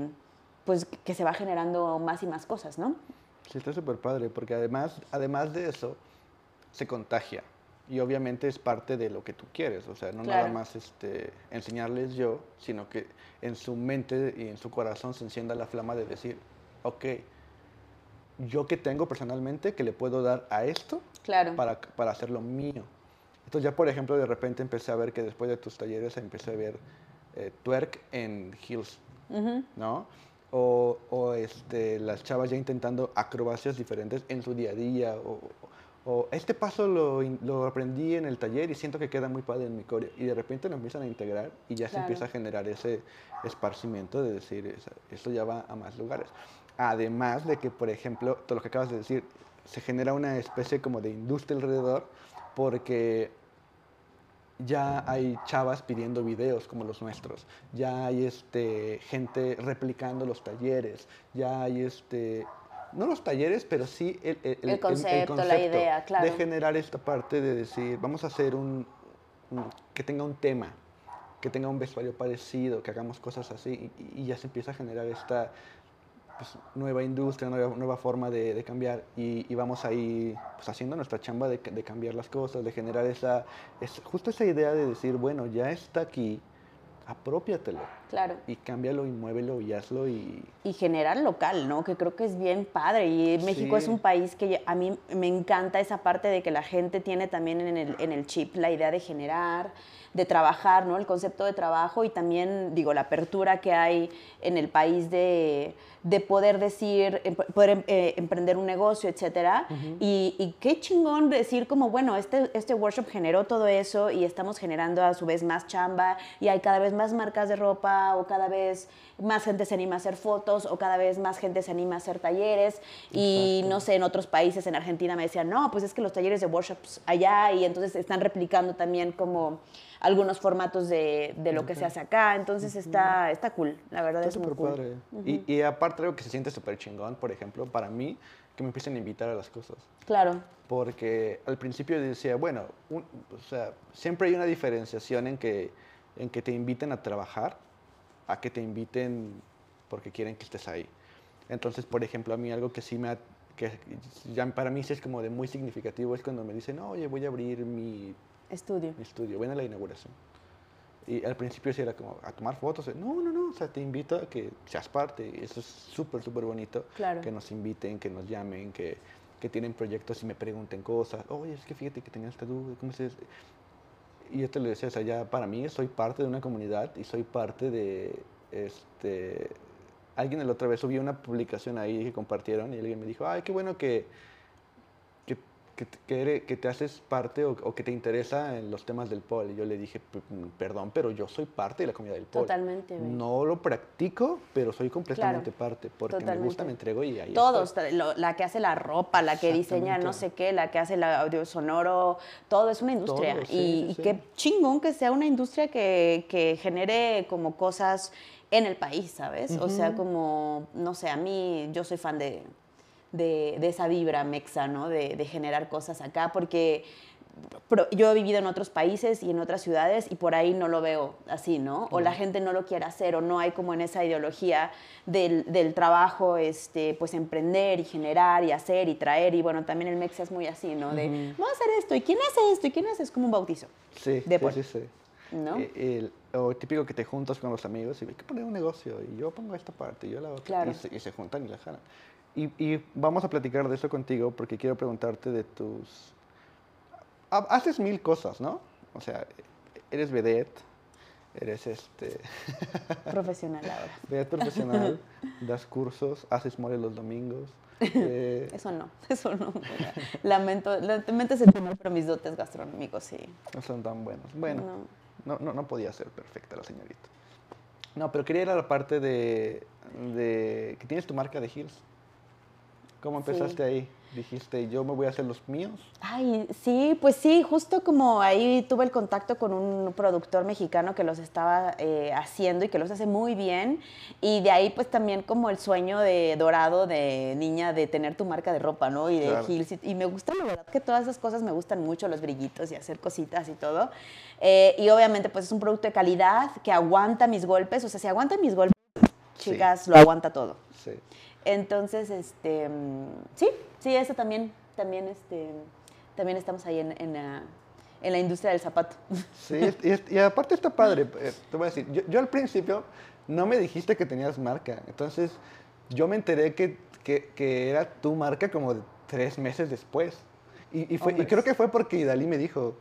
pues, que se va generando más y más cosas, ¿no? Sí, está súper padre, porque además, además de eso, se contagia. Y obviamente es parte de lo que tú quieres. O sea, no nada Claro. más este, enseñarles yo, sino que en su mente y en su corazón se encienda la flama de decir, ok, yo que tengo personalmente que le puedo dar a esto Claro. para, para hacerlo mío. Entonces ya, por ejemplo, de repente empecé a ver que después de tus talleres empecé a ver eh, twerk en heels, Ujú. ¿no? O, o, este, las chavas ya intentando acrobacias diferentes en su día a día. O, o este paso lo, lo aprendí en el taller y siento que queda muy padre en mi coreo. Y de repente lo empiezan a integrar y ya se empieza a generar ese esparcimiento de decir, "Esa- esto ya va a más lugares. Además de que, por ejemplo, todo lo que acabas de decir, se genera una especie como de industria alrededor porque ya hay chavas pidiendo videos como los nuestros, ya hay este, gente replicando los talleres, ya hay este, no los talleres, pero sí el, El concepto, la idea, claro. de generar esta parte de decir, vamos a hacer un, un- que tenga un tema, que tenga un vestuario parecido, que hagamos cosas así, y, y ya se empieza a generar esta pues, nueva industria, nueva, nueva forma de, cambiar, y, y vamos ahí pues, haciendo nuestra chamba de, de cambiar las cosas, de generar esa, es, justo esa idea de decir, bueno, ya está aquí, apropiatelo. Claro. Y cámbialo y muévelo y hazlo y... Y generar local, ¿no? Que creo que es bien padre. Y México Sí. es un país que a mí me encanta esa parte de que la gente tiene también en el, en el chip la idea de generar, de trabajar, ¿no? El concepto de trabajo y también, digo, la apertura que hay en el país de, de poder decir, em- poder em- eh, emprender un negocio, etcétera. y, y qué chingón decir como, bueno, este, este workshop generó todo eso y estamos generando a su vez más chamba y hay cada vez más marcas de ropa o cada vez más gente se anima a hacer fotos o cada vez más gente se anima a hacer talleres. Y no sé, en otros países, en Argentina me decían, no, pues es que los talleres de workshops allá y entonces están replicando también como algunos formatos de, de lo que se hace acá, entonces está, está cool, la verdad Está es súper cool. padre. y, y aparte algo que se siente súper chingón, por ejemplo, para mí, que me empiecen a invitar a las cosas. Claro, Porque al principio decía, bueno, un- o sea, siempre hay una diferenciación en que, en que te inviten a trabajar a que te inviten porque quieren que estés ahí. Entonces, por ejemplo, a mí algo que sí me ha- que ya para mí sí es como de muy significativo es cuando me dicen, oye, voy a abrir mi, estudio. mi estudio, ven a la inauguración. Y al principio sí era como a tomar fotos. No, no, no, o sea, te invito a que seas parte. Eso es súper, súper bonito. Claro. Que nos inviten, que nos llamen, que, que tienen proyectos y me pregunten cosas. Oye, es que fíjate que tenía esta duda, ¿cómo se hace?". Y te lo decía, o sea, ya para mí soy parte de una comunidad y soy parte de, este, alguien la otra vez subió una publicación ahí que compartieron y alguien me dijo, ay, qué bueno que, que, que, te- que eres- que te haces parte o, o que te interesa en los temas del pol. Y yo le dije, "P- mm, perdón, pero yo soy parte de la comunidad del pol. Totalmente, güey. No lo practico, pero soy completamente parte porque me gusta, me entrego y ahí Todos, lo- la que hace la ropa, la que diseña no sé qué, la que hace el audio sonoro, todo es una industria. Todo, sí, y, sí, y sí. qué chingón que sea una industria que, que genere como cosas en el país, ¿sabes? O sea, como, no sé, a mí, yo soy fan de, de, de esa vibra mexa, ¿no? De, de generar cosas acá, porque yo he vivido en otros países y en otras ciudades y por ahí no lo veo así, ¿no? O la gente no lo quiere hacer o no hay como en esa ideología del, del trabajo, este, pues emprender y generar y hacer y traer y bueno, también el Mexa es muy así, ¿no? De, vamos a hacer esto y quién hace esto y quién hace, es como un bautizo, Sí, de sí, sí, sí. ¿no? Eh, el- o típico que te juntas con los amigos y hay que poner un negocio y yo pongo esta parte y yo la otra Claro. y, se, y se juntan y la jalan. Y, y vamos a platicar de eso contigo porque quiero preguntarte de tus... ha- Haces mil cosas, ¿no? O sea, eres vedette, eres este, Profesional ahora. vedette profesional, das cursos, haces mole los domingos. eh, Eso no, eso no. Lamento, lamento ese tema, pero mis dotes gastronómicos sí. no son tan buenos. Bueno, No. no, no, no podía ser perfecta la señorita. No, pero quería ir a la parte de, de que tienes tu marca de heels. ¿Cómo Sí. empezaste ahí? Dijiste, yo me voy a hacer los míos. Ay, sí, pues sí, justo como ahí tuve el contacto con un productor mexicano que los estaba eh, haciendo y que los hace muy bien. Y de ahí pues también como el sueño de dorado de niña de tener tu marca de ropa, ¿no? Y de Claro. heels. Y, y me gusta, la verdad, que todas esas cosas me gustan mucho, los brillitos y hacer cositas y todo. Eh, y obviamente pues es un producto de calidad que aguanta mis golpes. O sea, si aguanta mis golpes, Sí. chicas, lo aguanta todo. Sí. Entonces, este, sí, sí, eso también, también, este, también estamos ahí en, en la, en la industria del zapato. Sí, y, aparte está padre. eh, Te voy a decir, yo, yo al principio no me dijiste que tenías marca. Entonces, yo me enteré que, que, que era tu marca como tres meses después. Y, y, fue, y creo que fue porque Idalí me dijo.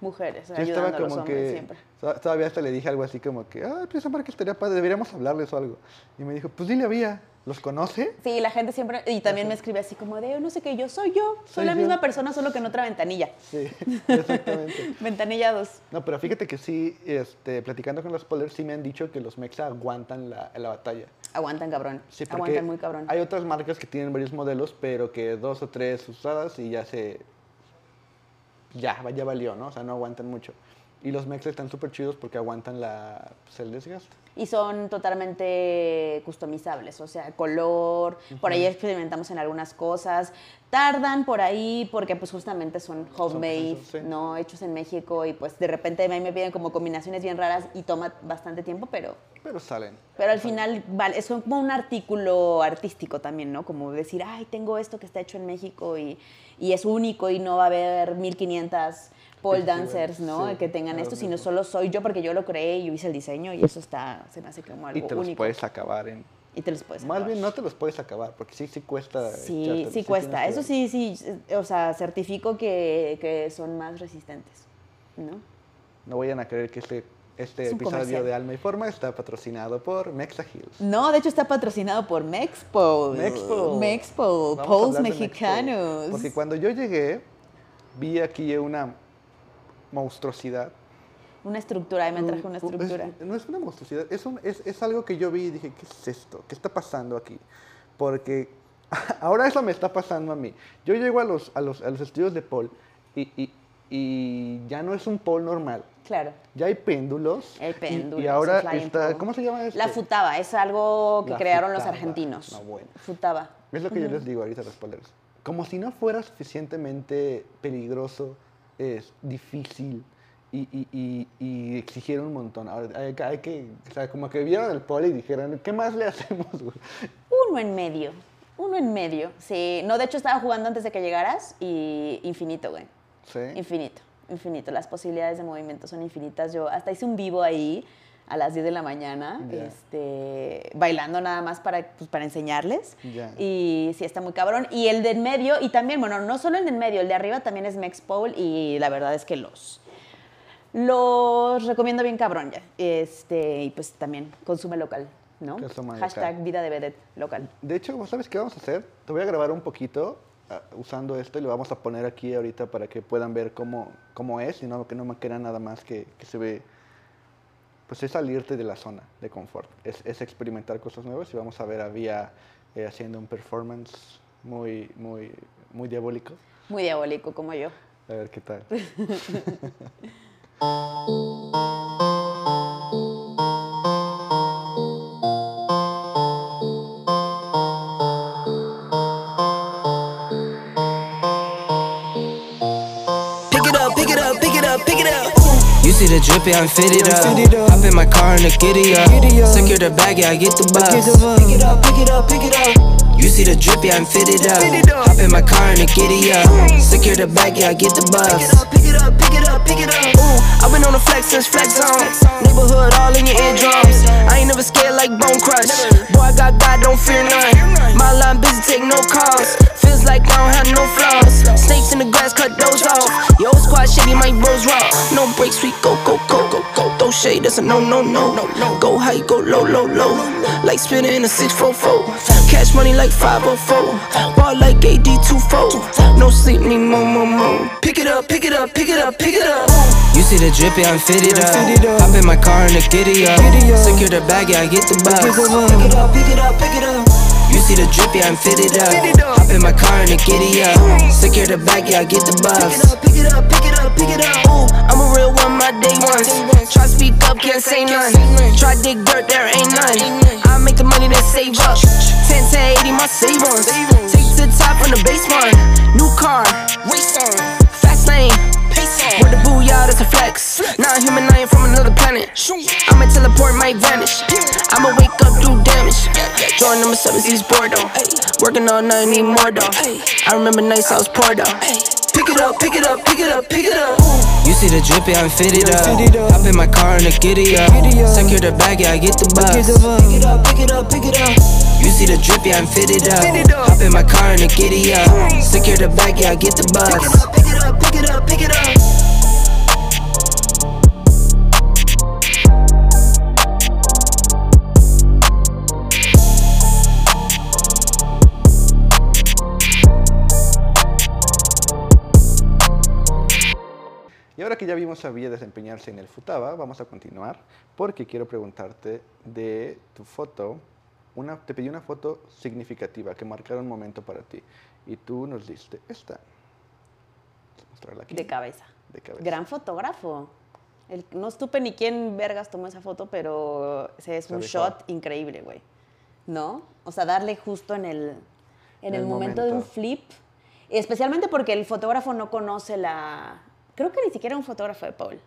Mujeres, Yo ayudando estaba a los como hombres que. siempre. to- Todavía hasta le dije algo así como que, ah, pues esa marca estaría padre, deberíamos hablarles o algo. Y me dijo, pues dile a Vía, ¿los conoce? Sí, la gente siempre, y también me escribe así como de, no sé qué, yo soy yo, soy, Soy la yo. misma persona, solo que en otra ventanilla. Sí, exactamente. Ventanilla 2. No, pero fíjate que sí, este, platicando con los spoilers, sí me han dicho que los mexa aguantan la, la batalla. Aguantan cabrón, Sí, aguantan muy cabrón. Hay otras marcas que tienen varios modelos, pero que dos o tres usadas y ya se. Ya, ya valió, ¿no? O sea, no aguantan mucho. Y los Mexa están súper chidos porque aguantan la, pues, el desgaste. Y son totalmente customizables, o sea, color, por ahí experimentamos en algunas cosas. Tardan por ahí porque pues justamente son homemade, procesos, sí. ¿no? Hechos en México y pues de repente a mí me piden como combinaciones bien raras y toma bastante tiempo, pero, Pero salen. pero al final vale, es como un artículo artístico también, ¿no? Como decir, ay, tengo esto que está hecho en México y, y es único y no va a haber 1500 pole dancers, ¿no? sí, que tengan esto, sino solo soy yo porque yo lo creé y yo hice el diseño y eso está, se me hace como algo Y te los único. puedes acabar en... y te los puedes Más bien no te los puedes acabar, porque sí, sí cuesta. Sí, sí cuesta. Eso sí, sí, o sea, certifico que, que son más resistentes, ¿no? No vayan a creer que este, este Es episodio comercial. de Alma y Forma está patrocinado por Mexa Hills. No, de hecho está patrocinado por. Mexpol, Vamos a poles mexicanos. Porque cuando yo llegué, vi aquí una monstruosidad. Una estructura, ahí me traje una Un- un- estructura. es- no es una monstruosidad, es, un- es, es algo que yo vi y dije, ¿qué es esto? ¿Qué está pasando aquí? Porque ahora eso me está pasando a mí. Yo llego a los, a los, a los estudios de Paul y, y- y ya no es un Paul normal. Claro. Ya hay péndulos. Hay y- péndulos, Y, ahora el está. ¿cómo se llama esto? La futaba, es algo que La crearon los futaba, argentinos. no, bueno. Futaba. Es lo que yo les digo ahorita a los poleros. Como si no fuera suficientemente peligroso, es difícil y, y, y, y exigiera un montón. Ahora, hay, que- hay que, o sea, como que vieron el pole y dijeron, ¿qué más le hacemos? güey?" Uno en medio. Uno en medio. Sí. No, de hecho estaba jugando antes de que llegaras y infinito, güey. ¿Sí? Infinito, infinito. Las posibilidades de movimiento son infinitas. Yo hasta hice un vivo ahí a las 10 de la mañana, este, bailando nada más para, pues, para enseñarles. Y sí, está muy cabrón. Y el de en medio, y también, bueno, no solo el de en medio, el de arriba también es Mex Pole y la verdad es que los, los recomiendo bien cabrón ya. Este, y pues también consume local, ¿no? Hashtag local. vida de vedette local. De hecho, ¿sabes qué vamos a hacer? Te voy a grabar un poquito ah, usando esto y lo vamos a poner aquí ahorita para que puedan ver cómo, cómo es y no que no me queda nada más que, que se ve. Pues es salirte de la zona de confort, es, es experimentar cosas nuevas y vamos a ver a Vía eh, haciendo un performance muy, muy, muy diabólico. Muy diabólico como yo. A ver qué tal. see the drippy, I'm fitted up. Hop in my car and the giddy up. Secure the bag, yeah, I get the bus. Pick it up, pick it up, pick it up. You see the drippy, I'm fitted up. Hop in my car and the giddy up. Secure the bag, yeah, I get the bus. Pick it up, pick it up, pick it up, pick it up. Ooh, I've been on the flex since flex zone. Neighborhood all in your eardrums. I ain't never scared like Bone Crush. Boy, I got God, don't fear none. My line busy, take no calls. Feels like I don't have no flaws. Snakes in the grass, cut those off. Shady, my bros raw. No breaks, we go, go, go, go, go. Throw shade, that's a no, no, no. Go high, go low, low, low. Like spinning in a 644. Cash money like 504. Ball like AD24. No sleep, need more, more, more. Pick it up, pick it up, pick it up, pick it up. You see the drippy, I'm fitted up. Hop in my car and the giddy up. Secure the bag, yeah, I get the bus. Pick it up, pick it up, pick it up. You see the drippy, I'm fitted up. Hop in my car and the giddy up. Secure the bag, yeah, I get the bus. Pick it up, pick it up, pick it up. Ooh, I'm a real one, my day ones. Try to speak up, can't say none. Try to dig dirt, there ain't none. I make the money that save up. 10 to 80, my save ones. Take to the top from the base one. New car, race on. Fast lane, pace on. With the booyah, that's a flex. Not human, I ain't from another planet. I'ma teleport, might vanish. I'ma wake up, do damage. Join number seven, East Bordeaux. Working all night, need more though. I remember nights I was poor though. Pick it up, pick it up, pick it up, pick it up. You see the drippy, I'm fitted up. Hop in my car and the giddy up. Secure the bag, yeah, I get the bus. Pick it up, pick it up, pick it up. You see the drippy, I'm fitted up. Hop in my car and the giddy up. Secure the bag, yeah, I get the bus. Pick it up, pick it up, pick it up, pick it up. Y ahora que ya vimos a Villa desempeñarse en el Futaba, vamos a continuar porque quiero preguntarte de tu foto. Una, te pedí una foto significativa que marcara un momento para ti y tú nos diste esta. Mostrarla aquí. De cabeza. De cabeza. Gran fotógrafo. El- no supe ni quién vergas tomó esa foto, pero ese es un shot increíble, güey. ¿No? O sea, darle justo en el, en el, El momento, de un flip. Especialmente porque el fotógrafo no conoce la... Creo que ni siquiera un fotógrafo de Paul.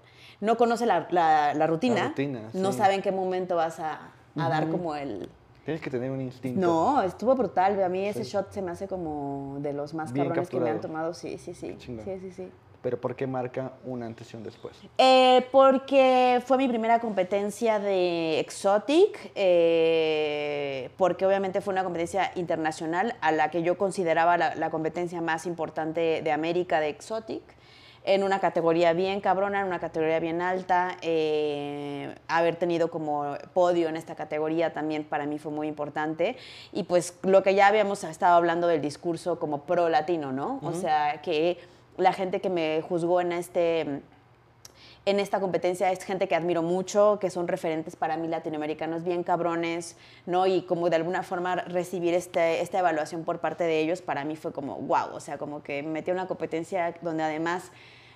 No conoce la, la- la rutina. rutina, No sí. sabe en qué momento vas a, a dar como el... Tienes que tener un instinto. No, estuvo brutal. A mí ese Sí. shot se me hace como de los más Bien cabrones que me han capturado. tomado. Sí, sí, sí. Sí, sí, sí. pero ¿por qué marca un antes y un después? Eh, porque fue mi primera competencia de Exotic, eh, porque obviamente fue una competencia internacional a la que yo consideraba la, la competencia más importante de América de Exotic en una categoría bien cabrona, en una categoría bien alta. eh, haber tenido como podio en esta categoría también para mí fue muy importante. Y pues lo que ya habíamos estado hablando del discurso como pro latino, ¿no? O sea, que la gente que me juzgó en este en esta competencia es gente que admiro mucho, que son referentes para mí latinoamericanos bien cabrones, ¿no? Y como de alguna forma recibir este, esta evaluación por parte de ellos, para mí fue como, wow, o sea, como que me metí a una competencia donde además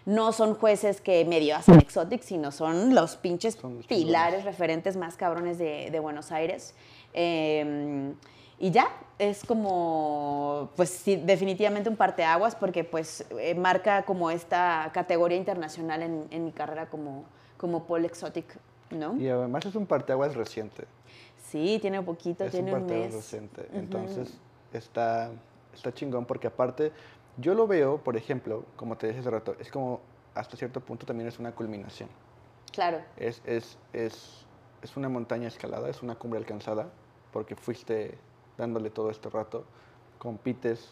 no son jueces que medio hacen exotic, sino son los pinches Son los pilares, referentes más cabrones de, de Buenos Aires. Eh, y ya, es como, pues sí, definitivamente un parteaguas porque pues eh, marca como esta categoría internacional en, en mi carrera como, como pole exotic, ¿no? Y además es un parteaguas reciente. Sí, tiene un poquito, es tiene un un mes. reciente. Entonces está, está chingón porque aparte yo lo veo, por ejemplo, como te dije hace rato, es como hasta cierto punto también es una culminación. Claro, Es, es, es, es una montaña escalada, es una cumbre alcanzada, porque fuiste dándole todo este rato, compites,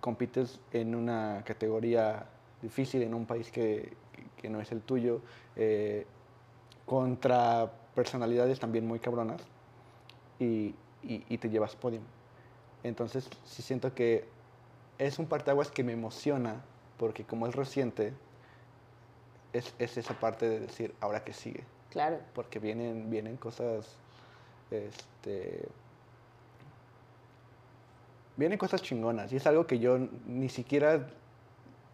compites en una categoría difícil, en un país que, que no es el tuyo, eh, contra personalidades también muy cabronas, y, y- y te llevas podium. Entonces, sí siento que es un parteaguas que me emociona, porque como es reciente, es, es esa parte de decir, ahora que sigue. claro. Porque vienen, vienen cosas, este, vienen cosas chingonas. Y es algo que yo ni siquiera,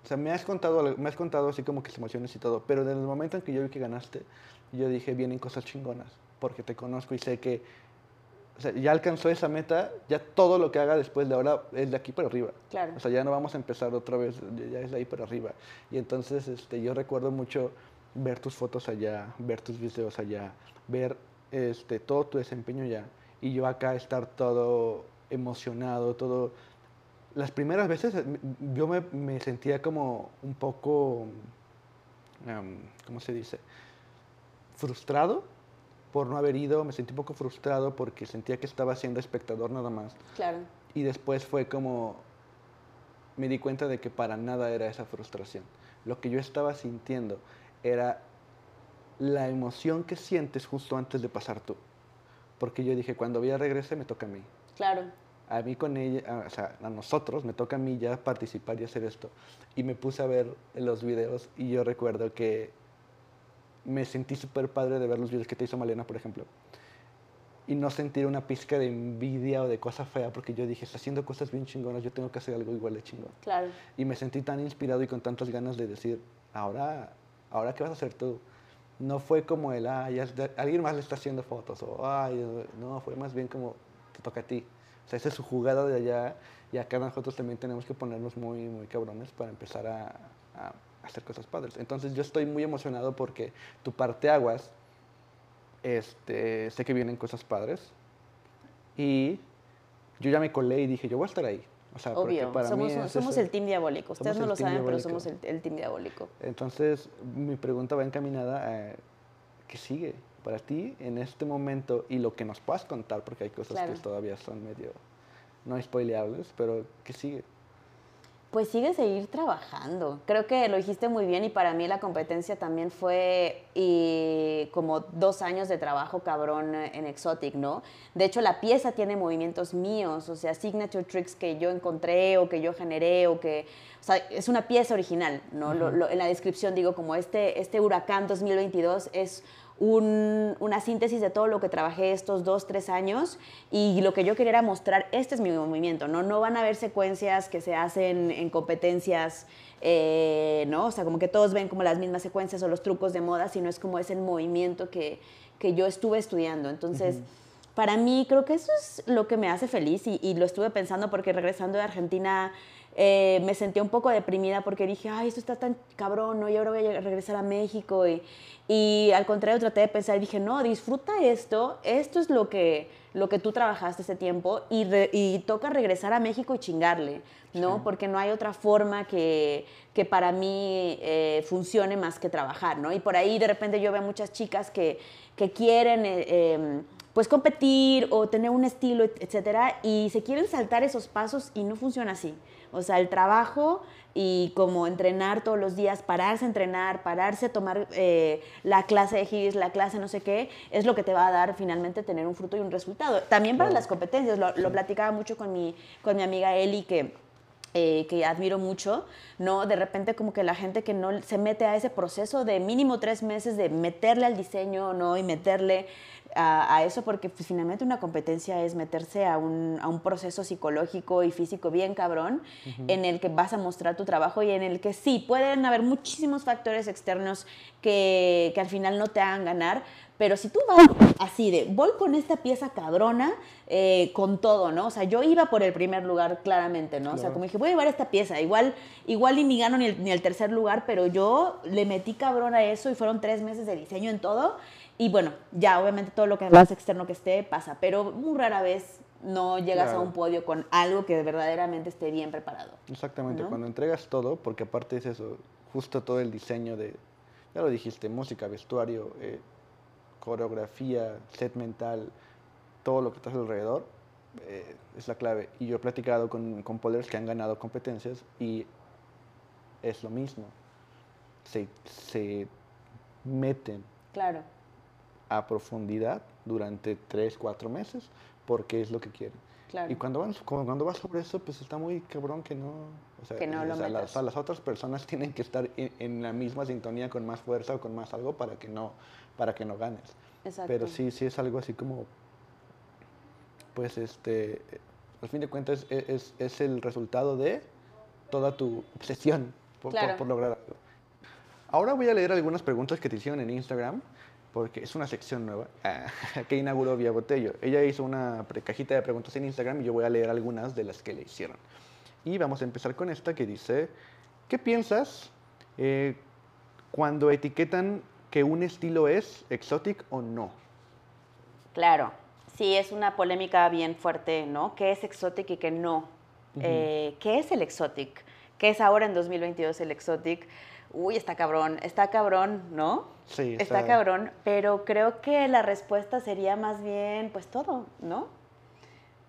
o sea, me has contado, me has contado así como que emociones y todo, pero en el momento en que yo vi que ganaste, yo dije, vienen cosas chingonas, porque te conozco y sé que, o sea, ya alcanzó esa meta, ya todo lo que haga después de ahora es de aquí para arriba. Claro. O sea, ya no vamos a empezar otra vez, ya- ya es de ahí para arriba. Y entonces este, yo recuerdo mucho ver tus fotos allá, ver tus videos allá, ver este, todo tu desempeño allá. Y yo acá estar todo emocionado, todo... Las primeras veces eh, yo me, me sentía como un poco, em, ¿cómo se dice? Frustrado por no haber ido, me sentí un poco frustrado porque sentía que estaba siendo espectador nada más. Claro, Y después fue como, me di cuenta de que para nada era esa frustración. Lo que yo estaba sintiendo era la emoción que sientes justo antes de pasar tú. Porque yo dije, cuando ella regrese me toca a mí. Claro. A mí con ella, a- o sea, a nosotros me toca a mí ya participar y hacer esto. Y me puse a ver los videos y yo recuerdo que me sentí súper padre de ver los videos que te hizo Malena, por ejemplo. Y no sentir una pizca de envidia o de cosa fea, porque yo dije, está haciendo cosas bien chingonas, yo tengo que hacer algo igual de chingón. Claro, Y me sentí tan inspirado y con tantas ganas de decir, ahora, ahora qué vas a hacer tú. No fue como el, ah, ya- alguien más le está haciendo fotos, o, ay, no, fue más bien como, te toca a ti. O sea, esa es su jugada de allá, y acá nosotros también tenemos que ponernos muy, muy cabrones para empezar a, a hacer cosas padres. Entonces yo estoy muy emocionado porque tu parteaguas, este, sé que vienen cosas padres, y yo ya me colé y dije, yo voy a estar ahí. O sea, obvio. para Somos, mí es somos el team diabólico. Ustedes no lo saben, pero diabólico. somos el, el team diabólico. Entonces, mi pregunta va encaminada a qué sigue para ti en este momento y lo que nos puedas contar, porque hay cosas Claro. que todavía son medio no spoileables, pero ¿qué sigue? Pues sigue seguir trabajando. Creo que lo dijiste muy bien y para mí la competencia también fue y como dos años de trabajo cabrón en Exotic, ¿no? De hecho, la pieza tiene movimientos míos, o sea, signature tricks que yo encontré o que yo generé o que... O sea, es una pieza original, ¿no? Lo- lo- en la descripción digo como este, este huracán 2022 es un- una síntesis de todo lo que trabajé estos dos, tres años y lo que yo quería era mostrar, este es mi movimiento, ¿no? No van a haber secuencias que se hacen en competencias, eh, ¿no? O sea, como que todos ven como las mismas secuencias o los trucos de moda, sino es como es el movimiento que, que yo estuve estudiando. Entonces... Para mí creo que eso es lo que me hace feliz y, y lo estuve pensando porque regresando de Argentina eh, me sentía un poco deprimida porque dije, ay, esto está tan cabrón, ¿no? Y ahora voy a regresar a México. Y, y al contrario, traté de pensar y dije, no, disfruta esto, esto es lo que, lo que tú trabajaste ese tiempo y, y toca regresar a México y chingarle, ¿no? Porque no hay otra forma que, que para mí eh, funcione más que trabajar, ¿no? Y por ahí de repente yo veo muchas chicas que, que quieren... Eh, em, pues competir o tener un estilo, etcétera, y se quieren saltar esos pasos y no funciona así. O sea, el trabajo y como entrenar todos los días, pararse a entrenar, pararse a tomar eh, la clase de GIS, la clase no sé qué, es lo que te va a dar finalmente tener un fruto y un resultado. También para las competencias, lo, lo, platicaba mucho con mi, con mi amiga Eli, que, eh, que admiro mucho, ¿no? De repente como que la gente que no se mete a ese proceso de mínimo tres meses de meterle al diseño, ¿no? Y meterle a, eso porque pues, finalmente una competencia es meterse a un, a un, proceso psicológico y físico bien cabrón en el que vas a mostrar tu trabajo y en el que sí, pueden haber muchísimos factores externos que, que al final no te hagan ganar, pero si tú vas así de, voy con esta pieza cabrona, eh, con todo, ¿no? O sea, yo iba por el primer lugar claramente, ¿no? O sea, como dije, voy a llevar esta pieza, igual, igual ni gano ni el, ni el tercer lugar, pero yo le metí cabrón a eso y fueron tres meses de diseño en todo y bueno, ya obviamente todo lo que más externo que esté pasa, pero muy rara vez no llegas a un podio con algo que verdaderamente esté bien preparado. Exactamente, cuando entregas todo, porque aparte es eso, justo todo el diseño de, ya lo dijiste, música, vestuario, eh, coreografía, set mental, todo lo que está alrededor, eh, es la clave. Y yo he platicado con, con polers que han ganado competencias y es lo mismo. Se, se meten. Claro a profundidad durante tres, cuatro meses porque es lo que quieren. Y cuando, van, cuando vas sobre eso, pues está muy cabrón que no... O sea, que no lo las, las, otras personas tienen que estar en, la misma sintonía con más fuerza o con más algo para que no, para que no ganes. Exacto. Pero sí, sí es algo así como... Pues este... Al fin de cuentas es, es, es el resultado de toda tu obsesión por, por, por lograr algo. Ahora voy a leer algunas preguntas que te hicieron en Instagram porque es una sección nueva que inauguró Vía Botello. Ella hizo una cajita de preguntas en Instagram y yo voy a leer algunas de las que le hicieron. Y vamos a empezar con esta que dice, ¿qué piensas eh, cuando etiquetan que un estilo es exotic o no? Claro, sí, es una polémica bien fuerte, ¿no? ¿Qué es exotic y qué no? Eh, ¿Qué es el exotic? ¿Qué es ahora en 2022 el exotic? uy, está cabrón, está cabrón, ¿no? Sí. Está... cabrón, pero creo que la respuesta sería más bien, pues todo, ¿no?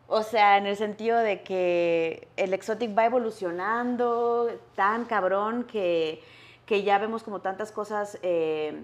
O sea, en el sentido de que el exotic va evolucionando tan cabrón que, que ya vemos como tantas cosas eh,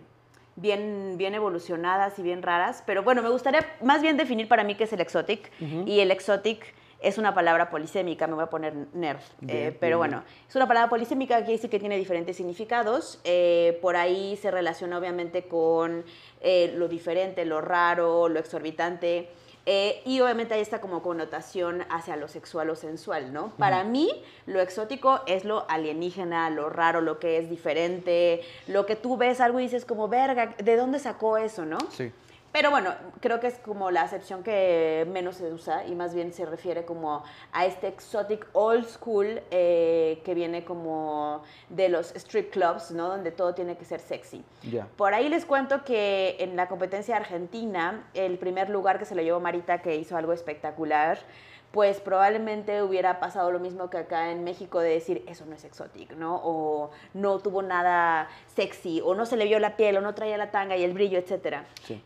bien, bien evolucionadas y bien raras. Pero bueno, me gustaría más bien definir para mí qué es el exotic. Y el exotic es una palabra polisémica, me voy a poner nerd, eh, pero bueno, es una palabra polisémica que dice que tiene diferentes significados. Eh, por ahí se relaciona obviamente con eh, lo diferente, lo raro, lo exorbitante. Y obviamente hay esta como connotación hacia lo sexual o sensual, ¿no? Para mí, lo exótico es lo alienígena, lo raro, lo que es diferente, lo que tú ves algo y dices como, verga, ¿de dónde sacó eso, no? Sí. Pero bueno, creo que es como la acepción que menos se usa y más bien se refiere como a este exotic old school eh, que viene como de los strip clubs, ¿no? Donde todo tiene que ser sexy. Por ahí les cuento que en la competencia argentina, el primer lugar que se lo llevó Marita, que hizo algo espectacular, pues probablemente hubiera pasado lo mismo que acá en México de decir, eso no es exótico, ¿no? O no tuvo nada sexy, o no se le vio la piel, o no traía la tanga y el brillo, etc.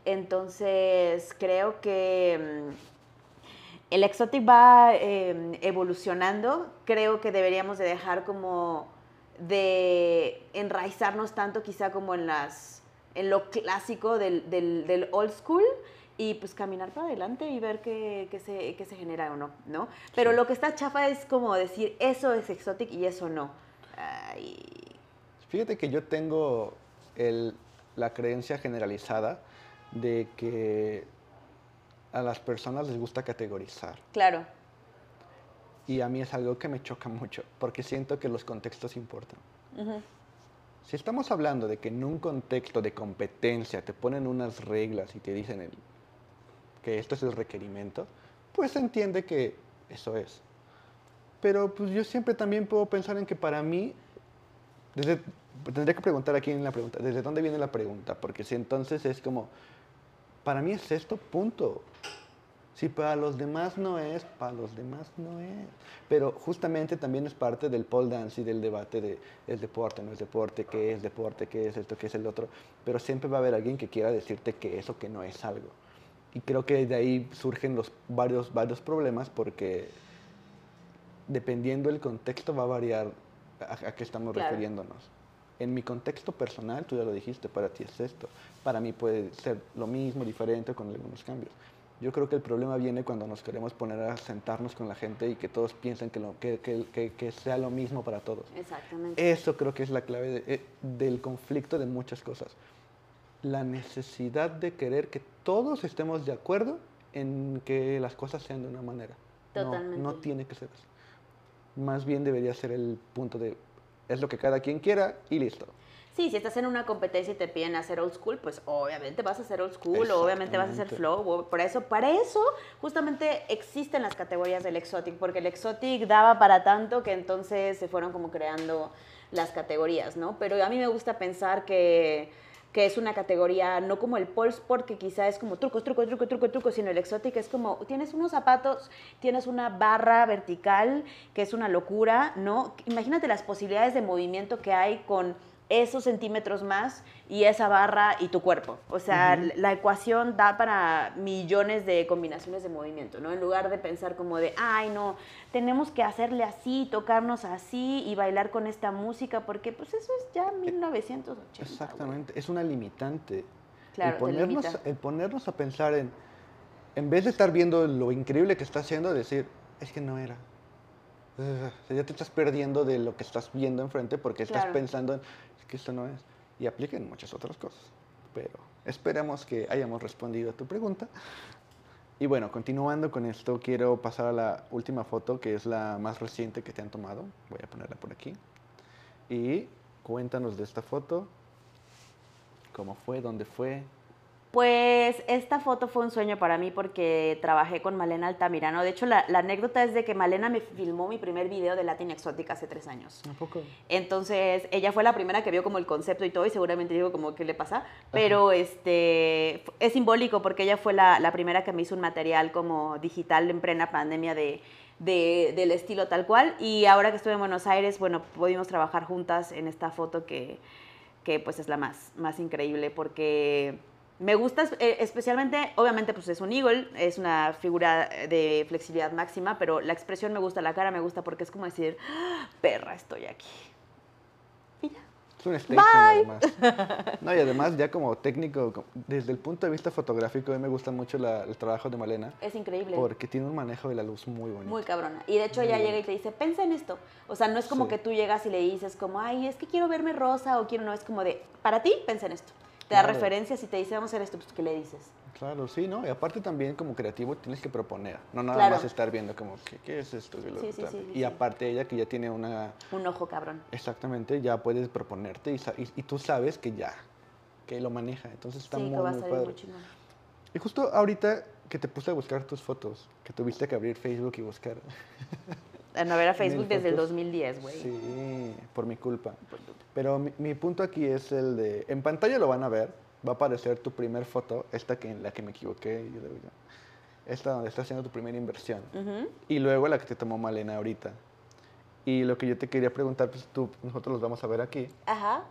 Entonces, creo que mm, el exótico va em, evolucionando. Creo que deberíamos de dejar como de enraizarnos tanto quizá como en las en lo clásico del, del, del old school y pues caminar para adelante y ver qué, se, se, genera o no, ¿no? Pero lo que está chafa es como decir, eso es exótico y eso no. Fíjate que yo tengo la creencia generalizada de que a las personas les gusta categorizar. Claro. Y a mí es algo que me choca mucho, porque siento que los contextos importan. Si estamos hablando de que en un contexto de competencia te ponen unas reglas y te dicen el, que esto es el requerimiento, pues se entiende que eso es. pero pues yo siempre también puedo pensar en que para mí, desde, tendría que preguntar aquí en la pregunta, ¿desde dónde viene la pregunta? Porque si entonces es como, para mí es esto, punto. Si para los demás no es, para los demás no es. Pero justamente también es parte del pole dance y del debate de es deporte, no es deporte, qué es deporte, qué es esto, qué es el otro. Pero siempre va a haber alguien que quiera decirte que eso que no es algo. Y creo que de ahí surgen los varios, varios problemas porque dependiendo del contexto va a variar a, qué estamos Claro. refiriéndonos. En mi contexto personal, tú ya lo dijiste, para ti es esto. Para mí puede ser lo mismo, diferente, con algunos cambios. Yo creo que el problema viene cuando nos queremos poner a sentarnos con la gente y que todos piensen que, lo- que, que- que- que sea lo mismo para todos. Exactamente. Eso creo que es la clave de- eh, del conflicto de muchas cosas. La necesidad de querer que todos estemos de acuerdo en que las cosas sean de una manera. No- Totalmente. No, tiene que ser así. Más bien debería ser el punto de es lo que cada quien quiera y listo. Sí, si estás en una competencia y te piden hacer old school, pues obviamente vas a hacer old school, o obviamente vas a hacer flow. o- Por eso, para eso justamente existen las categorías del exotic, porque el exotic daba para tanto que entonces se fueron como creando las categorías, ¿no? Pero a mí me gusta pensar que, que es una categoría no como el pole sport, que quizá es como trucos, trucos, trucos, trucos, trucos, sino el exotic es como tienes unos zapatos, tienes una barra vertical, que es una locura, ¿no? Imagínate las posibilidades de movimiento que hay con esos centímetros más y esa barra y tu cuerpo. O sea, la ecuación da para millones de combinaciones de movimiento, ¿no? En lugar de pensar como de, ay, no, tenemos que hacerle así, tocarnos así y bailar con esta música, porque pues eso es ya 1980. güey. Exactamente, es una limitante. Claro, el, ponernos, limita. el ponernos a pensar en, en vez de estar viendo lo increíble que está haciendo, decir, es que no era. Ugh, o sea, ya te estás perdiendo de lo que estás viendo enfrente porque estás pensando en, que esto no es. Y aplica en muchas otras cosas. Pero esperemos que hayamos respondido a tu pregunta. Y bueno, continuando con esto, quiero pasar a la última foto, que es la más reciente que te han tomado. Voy a ponerla por aquí. Y cuéntanos de esta foto. ¿Cómo fue? ¿Dónde fue? Pues esta foto fue un sueño para mí porque trabajé con Malena Altamirano. De hecho, la, la anécdota es de que Malena me filmó mi primer video de Latin Exótica hace tres años. ¿A poco? Entonces, ella fue la primera que vio como el concepto y todo, y seguramente digo como, ¿qué le pasa? Pero este, es simbólico porque ella fue la, la primera que me hizo un material como digital en plena pandemia de, de- del estilo tal cual. Y ahora que estuve en Buenos Aires, bueno, pudimos trabajar juntas en esta foto que, que pues es la más, más increíble porque me gusta eh, especialmente, obviamente pues es un eagle, es una figura de flexibilidad máxima, pero la expresión me gusta, la cara me gusta porque es como decir, "Ah, perra, estoy aquí. Y ya. Es un statement además. No, y además ya como técnico, co- desde el punto de vista fotográfico, a mí me gusta mucho la- el trabajo de Malena Es increíble. porque tiene un manejo de la luz muy bonito. Muy cabrona. Y de hecho ella llega y te dice, pensa en esto. O sea, no es como Sí. que tú llegas y le dices como, ay, es que quiero verme rosa o quiero, no, es como de, para ti, pensa en esto. Te da referencias y te dice, vamos a hacer esto, pues, ¿qué le dices? Claro, sí, ¿no? Y aparte también como creativo tienes que proponer, no nada Claro. más estar viendo como, ¿qué, qué es esto? Sí, sí, sí, y aparte ella que ya tiene una, Un ojo cabrón. exactamente, ya puedes proponerte y, y- y tú sabes que ya, que lo maneja, entonces está sí, muy, que va a muy salir padre. muy. Y justo ahorita que te puse a buscar tus fotos, que tuviste que abrir Facebook y buscar. En ver a Facebook desde el fotos. 2010, güey. Sí, por mi culpa. Pero mi, mi punto aquí es el de, en pantalla lo van a ver, va a aparecer tu primer foto, esta que en la que me equivoqué, yo digo esta donde estás haciendo tu primera inversión. Ujú. Y luego la que te tomó Malena ahorita. Y lo que yo te quería preguntar, pues tú, nosotros los vamos a ver aquí. Ajá.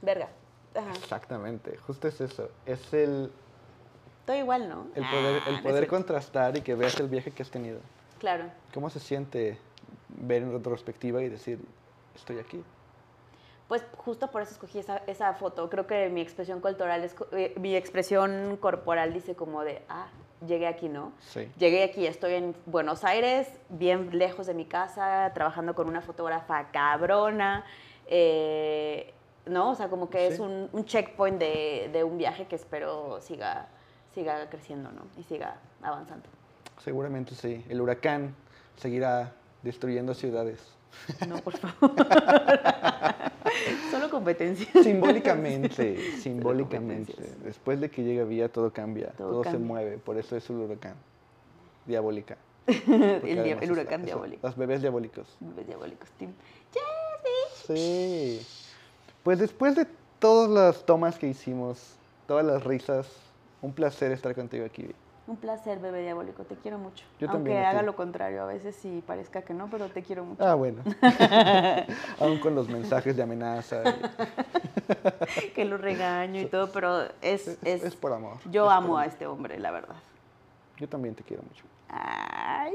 Verga. Ajá. Exactamente, justo es eso. Es el, Todo igual, ¿no? el poder, Ah, el no es poder contrastar y que veas el viaje que has tenido. Claro. ¿Cómo se siente ver en retrospectiva y decir, estoy aquí? Pues justo por eso escogí esa, esa foto. Creo que mi expresión corporal, es, eh, mi expresión corporal dice como de, ah, llegué aquí, ¿no? Sí. Llegué aquí, estoy en Buenos Aires, bien lejos de mi casa, trabajando con una fotógrafa cabrona, eh, ¿no? O sea, como que es Sí. un, un checkpoint de, de un viaje que espero siga, siga creciendo, ¿no? Y siga avanzando. Seguramente sí. El huracán seguirá destruyendo ciudades. No, por favor. Solo competencia. Simbólicamente, simbólicamente. Después de que llega Vía, todo cambia, Todo todo, se mueve. Por eso es el huracán. Diabólica. el, dia- además el huracán está- diabólico. Los bebés diabólicos. Bebés diabólicos, bitch. Sí. Pues después de todas las tomas que hicimos, todas las risas, un placer estar contigo aquí. Un placer, bebé diabólico. Te quiero mucho. Yo Aunque también haga lo contrario a veces y parezca que no, pero te quiero mucho. Ah, bueno. Aún con los mensajes de amenaza. y- que lo regaño y todo, pero es... Es, es- es por amor. yo es amo a este hombre, la verdad. Yo también te quiero mucho. Ay.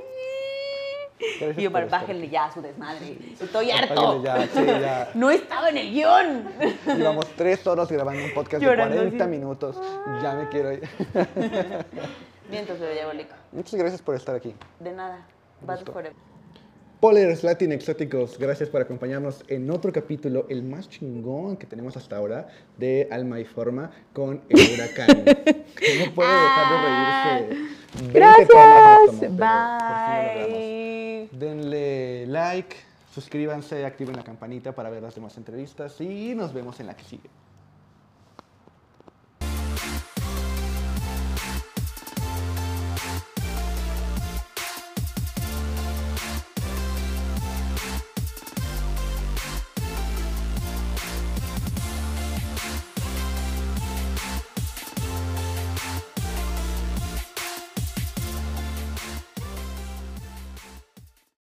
Gracias Y Omar, bájenle ya a su desmadre. Estoy harto. Ya, sí, ya. No estaba en el guion. Llevamos tres horas grabando un podcast Llorando, de 40 sí. minutos. Ya me quiero ir. Vientos, bebé diabólico. Muchas gracias por estar aquí. De nada. Gusto. forever. Polers Latin Exóticos, gracias por acompañarnos en otro capítulo, el más chingón que tenemos hasta ahora, de Alma y Forma con el huracán. No puede dejar de reírse. 20 tomas nos tomó, pero por fin lo logramos. Bye. Denle like, suscríbanse, activen la campanita para ver las demás entrevistas y nos vemos en la que sigue.